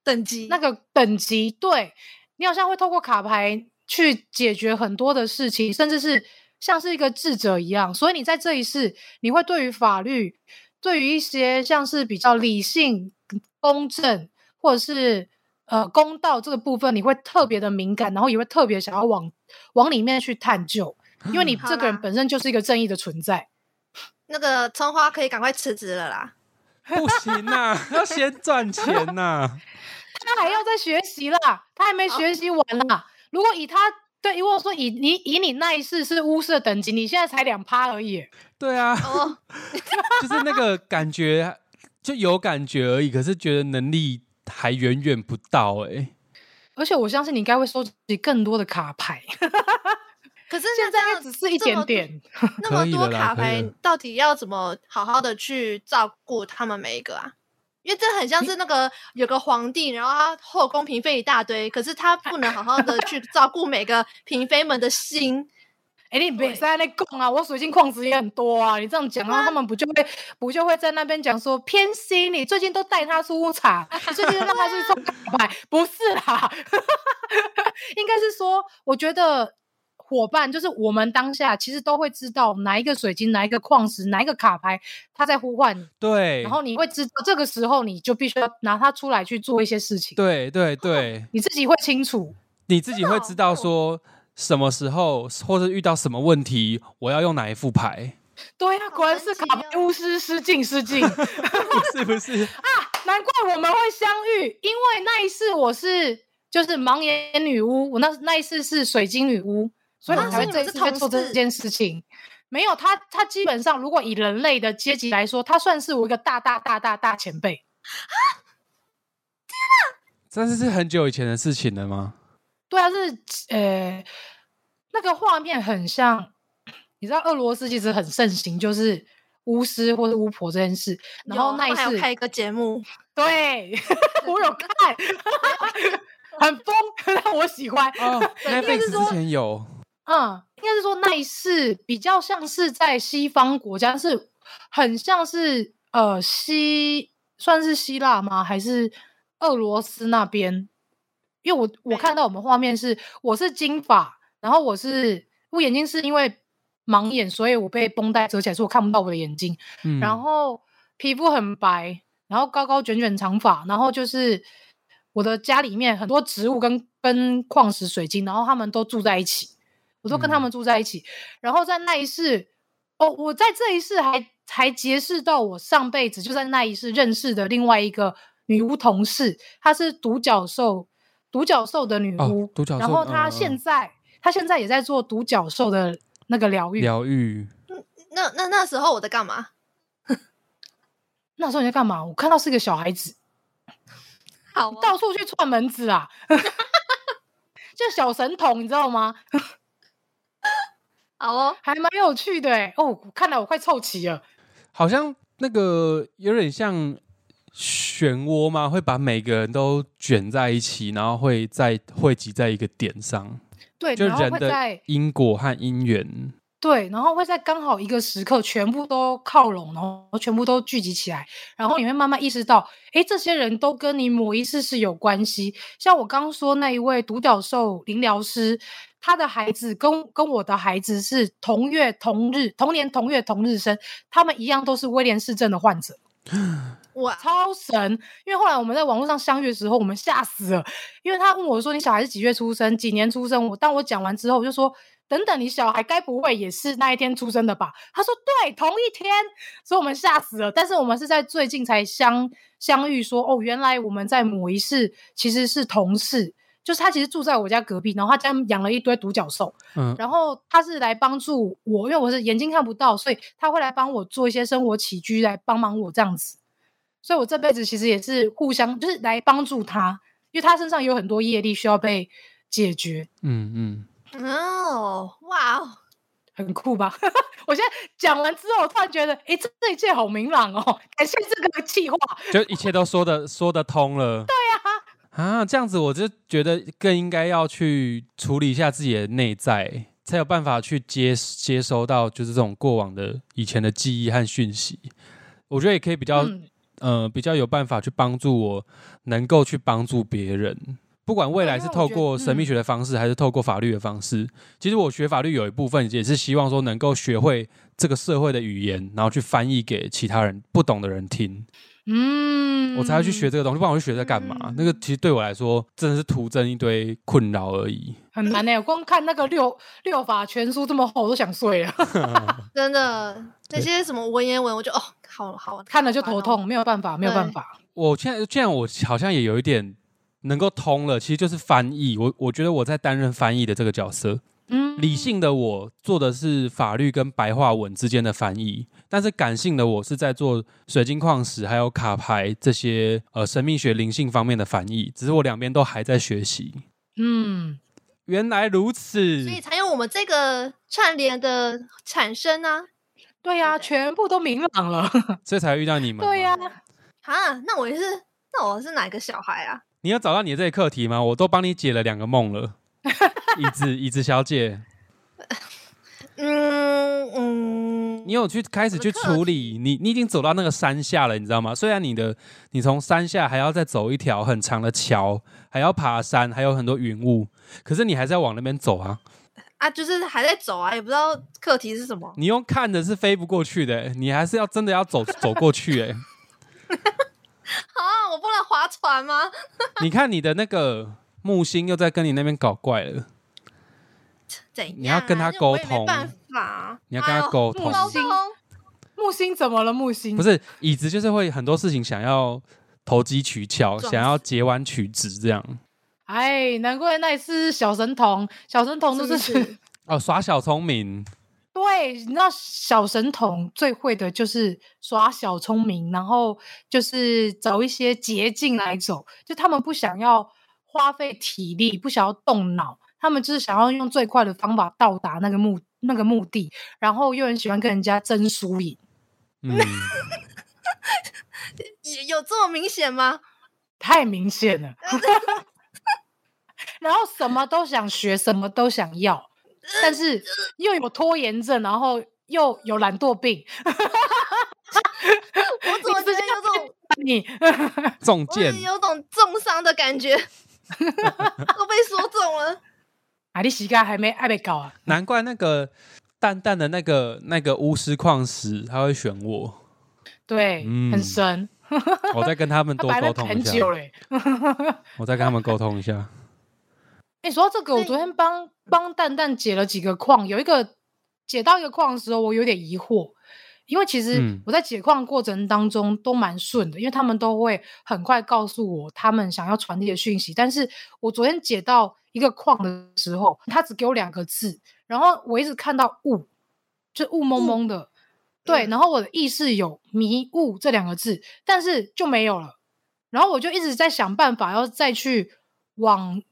Speaker 2: 等级，
Speaker 3: 那个等级。对你好像会透过卡牌去解决很多的事情，甚至是。像是一个智者一样，所以你在这一世，你会对于法律，对于一些像是比较理性、公正或者是呃公道这个部分，你会特别的敏感，然后也会特别想要往往里面去探究，因为你这个人本身就是一个正义的存在。
Speaker 2: 那个葱花可以赶快辞职了啦！
Speaker 1: 不行呐，要先赚钱呐。
Speaker 3: 他还要再学习啦，他还没学习完啦。如果以他。对，因为我说以你以你那一世是巫师的等级，你现在才两趴而已。
Speaker 1: 对啊，就是那个感觉就有感觉而已，可是觉得能力还远远不到哎。
Speaker 3: 而且我相信你应该会收集更多的卡牌。
Speaker 2: 可是
Speaker 3: 现在只是一点点，
Speaker 2: 那么多卡牌，到底要怎么好好的去照顾他们每一个啊？因为这很像是那个有个皇帝，然后他后宫嫔妃一大堆，可是他不能好好的 去照顾每个嫔妃们的心。
Speaker 3: 哎，你别在那供啊！我水晶矿石也很多啊！你这样讲，然后他们不就会不就会在那边讲说偏心？你最近都带他出场，最近让他去 送牌，不是啦，应该是说，我觉得伙伴就是我们当下其实都会知道哪一个水晶、哪一个矿石、哪一个卡牌，它在呼唤你。
Speaker 1: 对，
Speaker 3: 然后你会知道这个时候你就必须要拿它出来去做一些事情。
Speaker 1: 对对对，
Speaker 3: 你自己会清楚，
Speaker 1: 你自己会知道说。什么时候或者遇到什么问题，我要用哪一副牌？
Speaker 3: 对呀，果然是卡牌巫师失敬失敬，
Speaker 1: 是不是啊？
Speaker 3: 难怪我们会相遇，因为那一次我是就是盲眼女巫，我那那一次是水晶女巫，所以才会这一次在做这件事情。没有他，他基本上如果以人类的阶级来说，他算是我一个大大大大大前辈啊！
Speaker 2: 天哪，
Speaker 1: 这是是很久以前的事情了吗？
Speaker 3: 对啊，是呃，那个画面很像，你知道俄罗斯其实很盛行，就是巫师或者巫婆这件事。然后那一次
Speaker 2: 开一个节目，
Speaker 3: 对 我有看，很疯，让我喜欢。
Speaker 1: 应该是之前有，
Speaker 3: 嗯，应该是说那一次比较像是在西方国家，是很像是呃西，算是希腊吗？还是俄罗斯那边？因为我我看到我们画面是我是金发，然后我是我眼睛是因为盲眼，所以我被绷带遮起来，所以我看不到我的眼睛。嗯然后皮肤很白，然后高高卷卷长发，然后就是我的家里面很多植物跟跟矿石水晶，然后他们都住在一起，我都跟他们住在一起。然后在那一世，哦，我在这一世还还结识到我上辈子就在那一世认识的另外一个女巫同事，她是独角兽。独角兽的女巫，然后她现在，她现在也在做独角兽的那个疗愈。
Speaker 1: 疗愈。
Speaker 2: 那那那时候我在干嘛？
Speaker 3: 那时候你在干嘛？我看到是个小孩子，
Speaker 2: 好，
Speaker 3: 到处去串门子啊，就小神童，你知道吗？
Speaker 2: 好哦，
Speaker 3: 还蛮有趣的哦。看来我快凑齐了，
Speaker 1: 好像那个有点像。漩涡吗？会把每个人都卷在一起，然后会在汇集在一个点上。
Speaker 3: 对，
Speaker 1: 就人的因果和因缘。
Speaker 3: 对，然后会在刚好一个时刻，全部都靠拢，然后全部都聚集起来，然后你会慢慢意识到，哎，这些人都跟你某一次是有关系。像我刚刚说那一位独角兽灵疗师，他的孩子跟跟我的孩子是同月同日、同年同月同日生，他们一样都是威廉氏症的患者。哇，超神！因为后来我们在网络上相遇的时候，我们吓死了。因为他问我说：“你小孩是几月出生？几年出生？”我当我讲完之后，我就说：“等等，你小孩该不会也是那一天出生的吧？”他说：“对，同一天。”所以我们吓死了。但是我们是在最近才相相遇，说：“哦，原来我们在某一世其实是同事，就是他其实住在我家隔壁，然后他家养了一堆独角兽。嗯，然后他是来帮助我，因为我是眼睛看不到，所以他会来帮我做一些生活起居，来帮忙我这样子。”所以，我这辈子其实也是互相，就是来帮助他，因为他身上有很多业力需要被解决。
Speaker 1: 嗯
Speaker 2: 嗯，哦，哇哦，
Speaker 3: 很酷吧？我现在讲完之后，我突然觉得，哎，这这一切好明朗哦！感谢这个计划，
Speaker 1: 就一切都说的说得通了。
Speaker 3: 对
Speaker 1: 呀，啊，这样子我就觉得更应该要去处理一下自己的内在，才有办法去接接收到就是这种过往的以前的记忆和讯息。我觉得也可以比较。呃，比较有办法去帮助我，能够去帮助别人。不管未来是透过神秘学的方式，还是透过法律的方式，其实我学法律有一部分也是希望说能够学会这个社会的语言，然后去翻译给其他人不懂的人听。嗯，我才要去学这个东西，不然我去学在干嘛？那个其实对我来说真的是徒增一堆困扰而已。
Speaker 3: 很难呢，光看那个六六法全书这么厚，我都想睡了。
Speaker 2: 真的，那些什么文言文，我就哦，好好
Speaker 3: 看了就头痛，没有办法，没有办法。
Speaker 1: 我现在现在我好像也有一点能够通了，其实就是翻译。我我觉得我在担任翻译的这个角色。嗯，理性的我做的是法律跟白话文之间的翻译，但是感性的我是在做水晶矿石还有卡牌这些呃神秘学灵性方面的翻译，只是我两边都还在学习。嗯，原来如此，
Speaker 2: 所以才有我们这个串联的产生啊。
Speaker 3: 对呀，全部都明朗了，
Speaker 1: 所以才遇到你们。
Speaker 3: 对呀，
Speaker 2: 啊，那我也是，那我是哪个小孩啊？
Speaker 1: 你有找到你的这个课题吗？我都帮你解了两个梦了。椅子，椅子小姐，
Speaker 2: 嗯嗯，
Speaker 1: 你有去开始去处理？你你已经走到那个山下了，你知道吗？虽然你的你从山下还要再走一条很长的桥，还要爬山，还有很多云雾，可是你还是要往那边走啊。
Speaker 2: 啊，就是还在走啊，也不知道课题是什么。
Speaker 1: 你用看的是飞不过去的，你还是要真的要走走过去哎。
Speaker 2: 啊，我不能划船吗？
Speaker 1: 你看你的那个木星又在跟你那边搞怪了。
Speaker 2: 怎样？
Speaker 1: 你要跟他沟通，
Speaker 2: 没办法。
Speaker 1: 你要跟他沟通。
Speaker 3: 木星，木星怎么了？木星
Speaker 1: 不是椅子，就是会很多事情想要投机取巧，想要截弯取直这样。
Speaker 3: 哎，难怪那一次小神童，小神童都是
Speaker 1: 哦耍小聪明。
Speaker 3: 对，你知道小神童最会的就是耍小聪明，然后就是找一些捷径来走。就他们不想要花费体力，不想要动脑，他们就是想要用最快的方法到达那个目那个目的，然后又很喜欢跟人家争输赢。
Speaker 1: 嗯，
Speaker 2: 有这么明显吗？
Speaker 3: 太明显了。然后什么都想学，什么都想要。但是又有拖延症，然后又有懒惰病，我
Speaker 2: 怎么直接有种
Speaker 3: 你
Speaker 1: 中箭，
Speaker 2: 有种重伤的感觉，都被说中了。
Speaker 3: 啊，你膝盖还没还没搞啊？
Speaker 1: 难怪那个淡淡的那个那个巫师矿石他会选我，
Speaker 3: 对，很神。
Speaker 1: 我再跟他们 多沟通一下。我再跟他们沟通一下。
Speaker 3: 你说到这个，我昨天帮帮蛋蛋解了几个矿，有一个解到一个矿的时候，我有点疑惑，因为其实我在解矿过程当中都蛮顺的，因为他们都会很快告诉我他们想要传递的讯息。但是我昨天解到一个矿的时候，他只给我两个字，然后我一直看到雾，就雾蒙蒙的，对，然后我的意识有迷雾这两个字，但是就没有了，然后我就一直在想办法要再去往。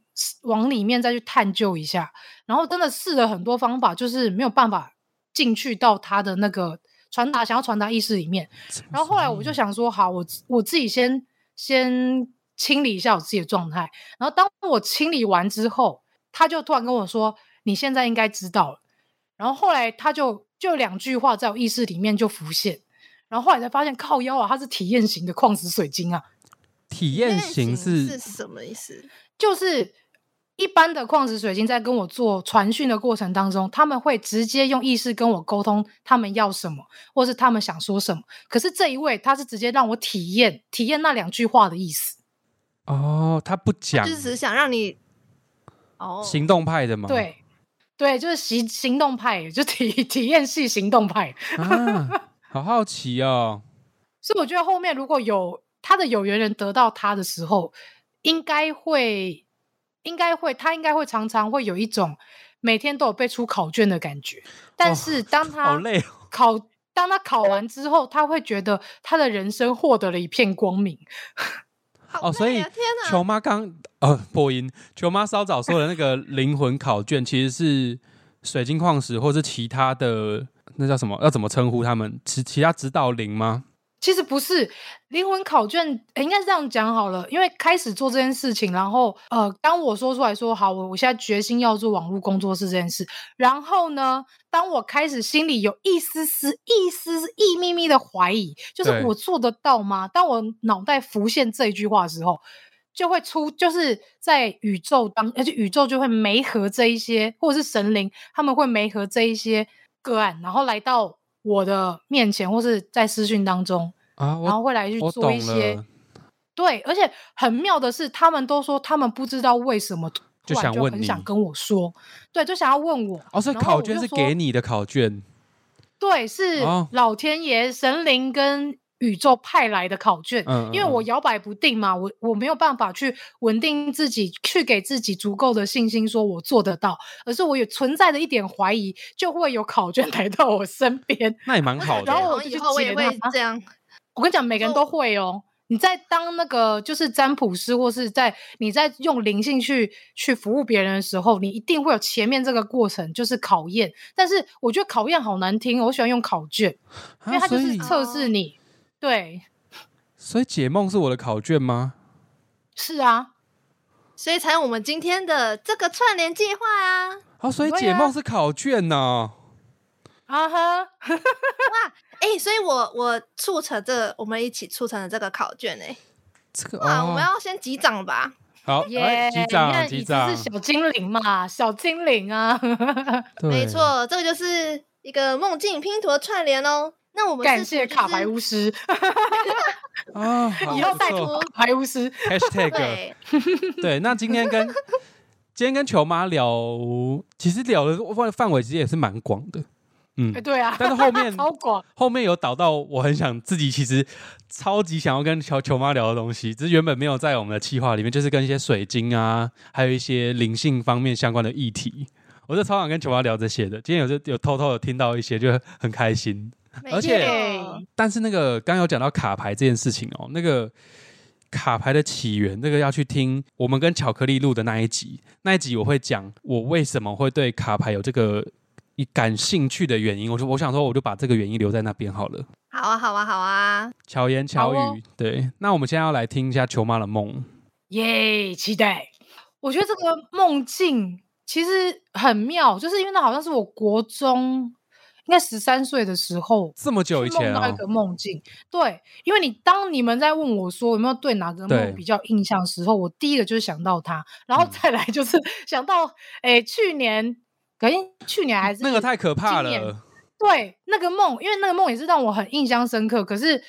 Speaker 3: 往里面再去探究一下，然后真的试了很多方法，就是没有办法进去到他的那个传达想要传达意识里面。然后后来我就想说，好，我我自己先先清理一下我自己的状态。然后当我清理完之后，他就突然跟我说：“你现在应该知道了。”然后后来他就就两句话在我意识里面就浮现。然后后来才发现，靠腰啊，它是体验型的矿石水晶啊。
Speaker 1: 体验型是
Speaker 2: 是什么意思？
Speaker 3: 就是。一般的矿石水晶在跟我做传讯的过程当中，他们会直接用意识跟我沟通，他们要什么，或是他们想说什么。可是这一位，他是直接让我体验体验那两句话的意思。
Speaker 1: 哦，他不讲，
Speaker 2: 就是只想让你哦，
Speaker 1: 行动派的吗？
Speaker 3: 对，对，就是行行动派，就体体验系行动派。
Speaker 1: 啊，好好奇哦。
Speaker 3: 所以我觉得后面如果有他的有缘人得到他的时候，应该会。应该会，他应该会常常会有一种每天都有被出考卷的感觉。但是当他考，当他考完之后，他会觉得他的人生获得了一片光明。
Speaker 1: 哦，所以球妈刚呃播音，球妈稍早说的那个灵魂考卷，其实是水晶矿石或是其他的那叫什么？要怎么称呼他们？其其他指导灵吗？
Speaker 3: 其实不是灵魂考卷，应该是这样讲好了。因为开始做这件事情，然后呃，当我说出来说好，我我现在决心要做网络工作室这件事，然后呢，当我开始心里有一丝丝、一丝丝、一咪咪的怀疑，就是我做得到吗？当我脑袋浮现这一句话的时候，就会出，就是在宇宙当，而且宇宙就会媒合这一些，或者是神灵，他们会媒合这一些个案，然后来到。我的面前，或是在私讯当中
Speaker 1: 啊，
Speaker 3: 然后会来去做一些，对，而且很妙的是，他们都说他们不知道为什么
Speaker 1: 就想问
Speaker 3: 很想跟我说，对，就想要问我。
Speaker 1: 哦，所以考卷是给你的考卷，
Speaker 3: 对，是老天爷、神灵跟。宇宙派来的考卷，因为我摇摆不定嘛，我我没有办法去稳定自己，去给自己足够的信心，说我做得到，而是我有存在的一点怀疑，就会有考卷来到我身边。
Speaker 1: 那也蛮 好的。
Speaker 3: 然后我
Speaker 2: 以后我也会这样。
Speaker 3: 我跟你讲，每个人都会哦。你在当那个就是占卜师，或是在你在用灵性去去服务别人的时候，你一定会有前面这个过程，就是考验。但是我觉得考验好难听，我喜欢用考卷，因为它就是测试你。对，
Speaker 1: 所以解梦是我的考卷吗？
Speaker 3: 是啊，
Speaker 2: 所以才有我们今天的这个串联计划啊！
Speaker 1: 哦，所以解梦是考卷呢、
Speaker 3: 啊哈，
Speaker 2: 哇，哎、所以我我促成这个，我们一起促成了这个考卷哎、
Speaker 1: 这个
Speaker 2: 哇，
Speaker 1: 哦。
Speaker 2: 我们要先击掌吧？
Speaker 1: 好，
Speaker 3: 耶、
Speaker 1: 哎，击
Speaker 3: 你
Speaker 1: 掌，击掌。
Speaker 3: 是，小精灵嘛，小精灵啊，
Speaker 1: 对。
Speaker 2: 没，错，这个就是一个梦境拼图的串联哦。那我们
Speaker 3: 感谢卡牌巫师 以后带
Speaker 1: 不错
Speaker 3: 图卡牌巫师。
Speaker 1: hashtag
Speaker 2: 对，
Speaker 1: 对，那今天跟今天跟球妈聊，其实聊的范范围其实也是蛮广的，嗯
Speaker 3: 哎，，对啊，
Speaker 1: 但是后面
Speaker 3: 超广，
Speaker 1: 后面有导到我很想自己其实超级想要跟球球妈聊的东西，只是原本没有在我们的计划里面，就是跟一些水晶啊，还有一些灵性方面相关的议题。我就超想跟球妈聊这些的，今天有就有偷偷的听到一些，就很开心。
Speaker 2: 没
Speaker 1: 而且但是那个刚刚有讲到卡牌这件事情哦，那个卡牌的起源，那个要去听我们跟巧克力录的那一集，那一集我会讲我为什么会对卡牌有这个一感兴趣的原因。我就我想说，我就把这个原因留在那边好了。
Speaker 2: 好啊，好啊，好啊！
Speaker 1: 巧言巧语，对。那我们现在要来听一下球妈的梦。
Speaker 3: 耶，期待。我觉得这个梦境其实很妙，就是因为那好像是我国中应该十三岁的时候
Speaker 1: 这么久以前啊、
Speaker 3: 梦到一个梦境。对，因为你当你们在问我说有没有对哪个
Speaker 1: 对
Speaker 3: 梦比较印象的时候，我第一个就是想到他，然后
Speaker 1: 嗯
Speaker 3: 再来就是 想到，诶，去年，可能去年还是
Speaker 1: 那个太可怕了。
Speaker 3: 对那个梦，因为那个梦也是让我很印象深刻。可是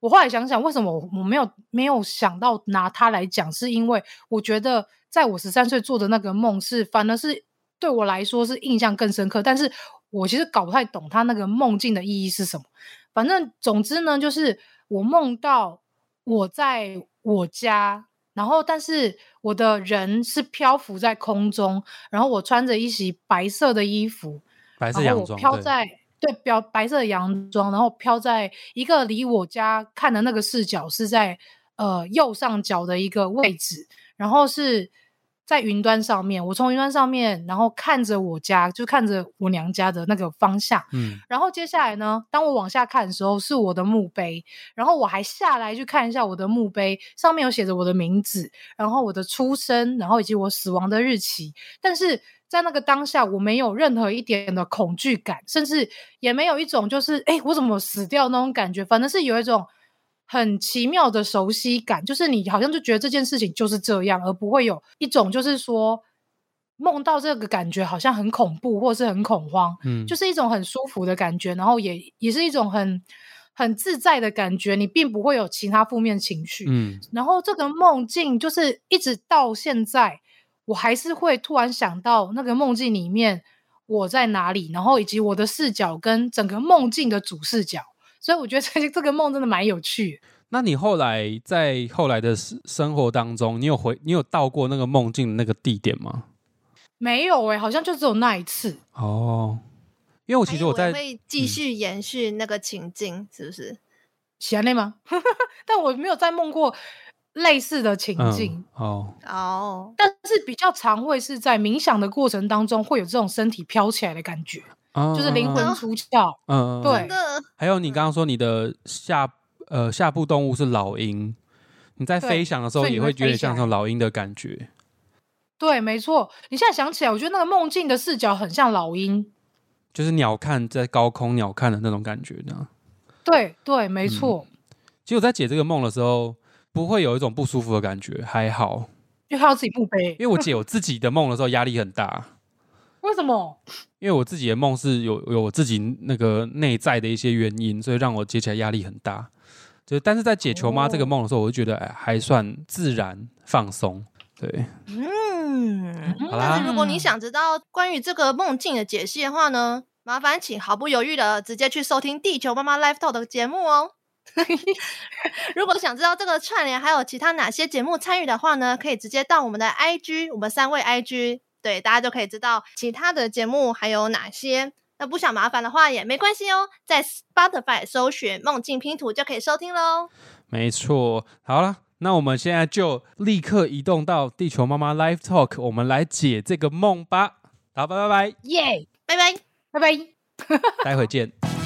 Speaker 3: 我后来想想，为什么我我没有没有想到拿它来讲，是因为我觉得在我十三岁做的那个梦是，反而是对我来说是印象更深刻。但是我其实搞不太懂他那个梦境的意义是什么。反正总之呢，就是我梦到我在我家。然后，但是我的人是漂浮在空中，然后我穿着一袭白色的衣服，
Speaker 1: 白色洋装，
Speaker 3: 飘在对表白色的洋装，然后飘在一个离我家看的那个视角是在呃右上角的一个位置，然后是在云端上面。我从云端上面，然后看着我家，就看着我娘家的那个方向。
Speaker 1: 嗯，
Speaker 3: 然后接下来呢，当我往下看的时候，是我的墓碑，然后我还下来去看一下我的墓碑，上面有写着我的名字，然后我的出生，然后以及我死亡的日期。但是在那个当下，我没有任何一点的恐惧感，甚至也没有一种就是哎，诶我怎么死掉那种感觉，反正是有一种很奇妙的熟悉感，就是你好像就觉得这件事情就是这样，而不会有一种就是说梦到这个感觉好像很恐怖或是很恐慌，
Speaker 1: 嗯
Speaker 3: 就是一种很舒服的感觉，然后也也是一种很很自在的感觉，你并不会有其他负面情绪。
Speaker 1: 嗯
Speaker 3: 然后这个梦境就是一直到现在，我还是会突然想到那个梦境里面我在哪里，然后以及我的视角跟整个梦境的主视角。所以我觉得这这个梦真的蛮有趣。
Speaker 1: 那你后来在后来的生生活当中，你有回你有到过那个梦境的那个地点吗？
Speaker 3: 没有诶、好像就只有那一次。
Speaker 1: 哦，因为我其实我在
Speaker 2: 会继续延续那个情境，是不是？
Speaker 3: 喜欢累吗？但我没有在梦过类似的情境。
Speaker 1: 嗯哦，
Speaker 2: 哦，
Speaker 3: 但是比较常会是在冥想的过程当中，会有这种身体飘起来的感觉，就是灵魂出窍。
Speaker 1: 嗯，
Speaker 3: 对
Speaker 1: 还有你刚刚说你的下呃下部动物是老鹰，你在
Speaker 3: 对
Speaker 1: 飞翔的时候也会有点
Speaker 3: 飞起来
Speaker 1: 像那种老鹰的感觉。
Speaker 3: 对，没错。你现在想起来，我觉得那个梦境的视角很像老鹰。
Speaker 1: 就是鸟看在高空鸟看的那种感觉呢。
Speaker 3: 对对，没错。
Speaker 1: 其实我在解这个梦的时候，不会有一种不舒服的感觉，还好，
Speaker 3: 因为看到自己墓碑
Speaker 1: 因，为我解我自己的梦的时候压力很大，
Speaker 3: 为什么？
Speaker 1: 因为我自己的梦是有有我自己那个内在的一些原因，所以让我接起来压力很大。就但是在解球妈这个梦的时候，我就觉得哎还算自然放松。对，
Speaker 2: 嗯。
Speaker 1: 好啦
Speaker 2: 但是如果你想知道关于这个梦境的解析的话呢，麻烦请毫不犹豫的直接去收听地球妈妈 Live Talk 的节目哦。如果想知道这个串联还有其他哪些节目参与的话呢，可以直接到我们的 IG，我们三位 IG，对，大家就可以知道其他的节目还有哪些。那不想麻烦的话也没关系哦，在 Spotify 搜寻“梦境拼图”就可以收听喽。
Speaker 1: 没错。好了，那我们现在就立刻移动到地球妈妈 Live Talk，我们来解这个梦吧。好，拜拜拜，
Speaker 3: 耶！
Speaker 2: 拜拜。
Speaker 3: 拜拜。
Speaker 1: 待会见。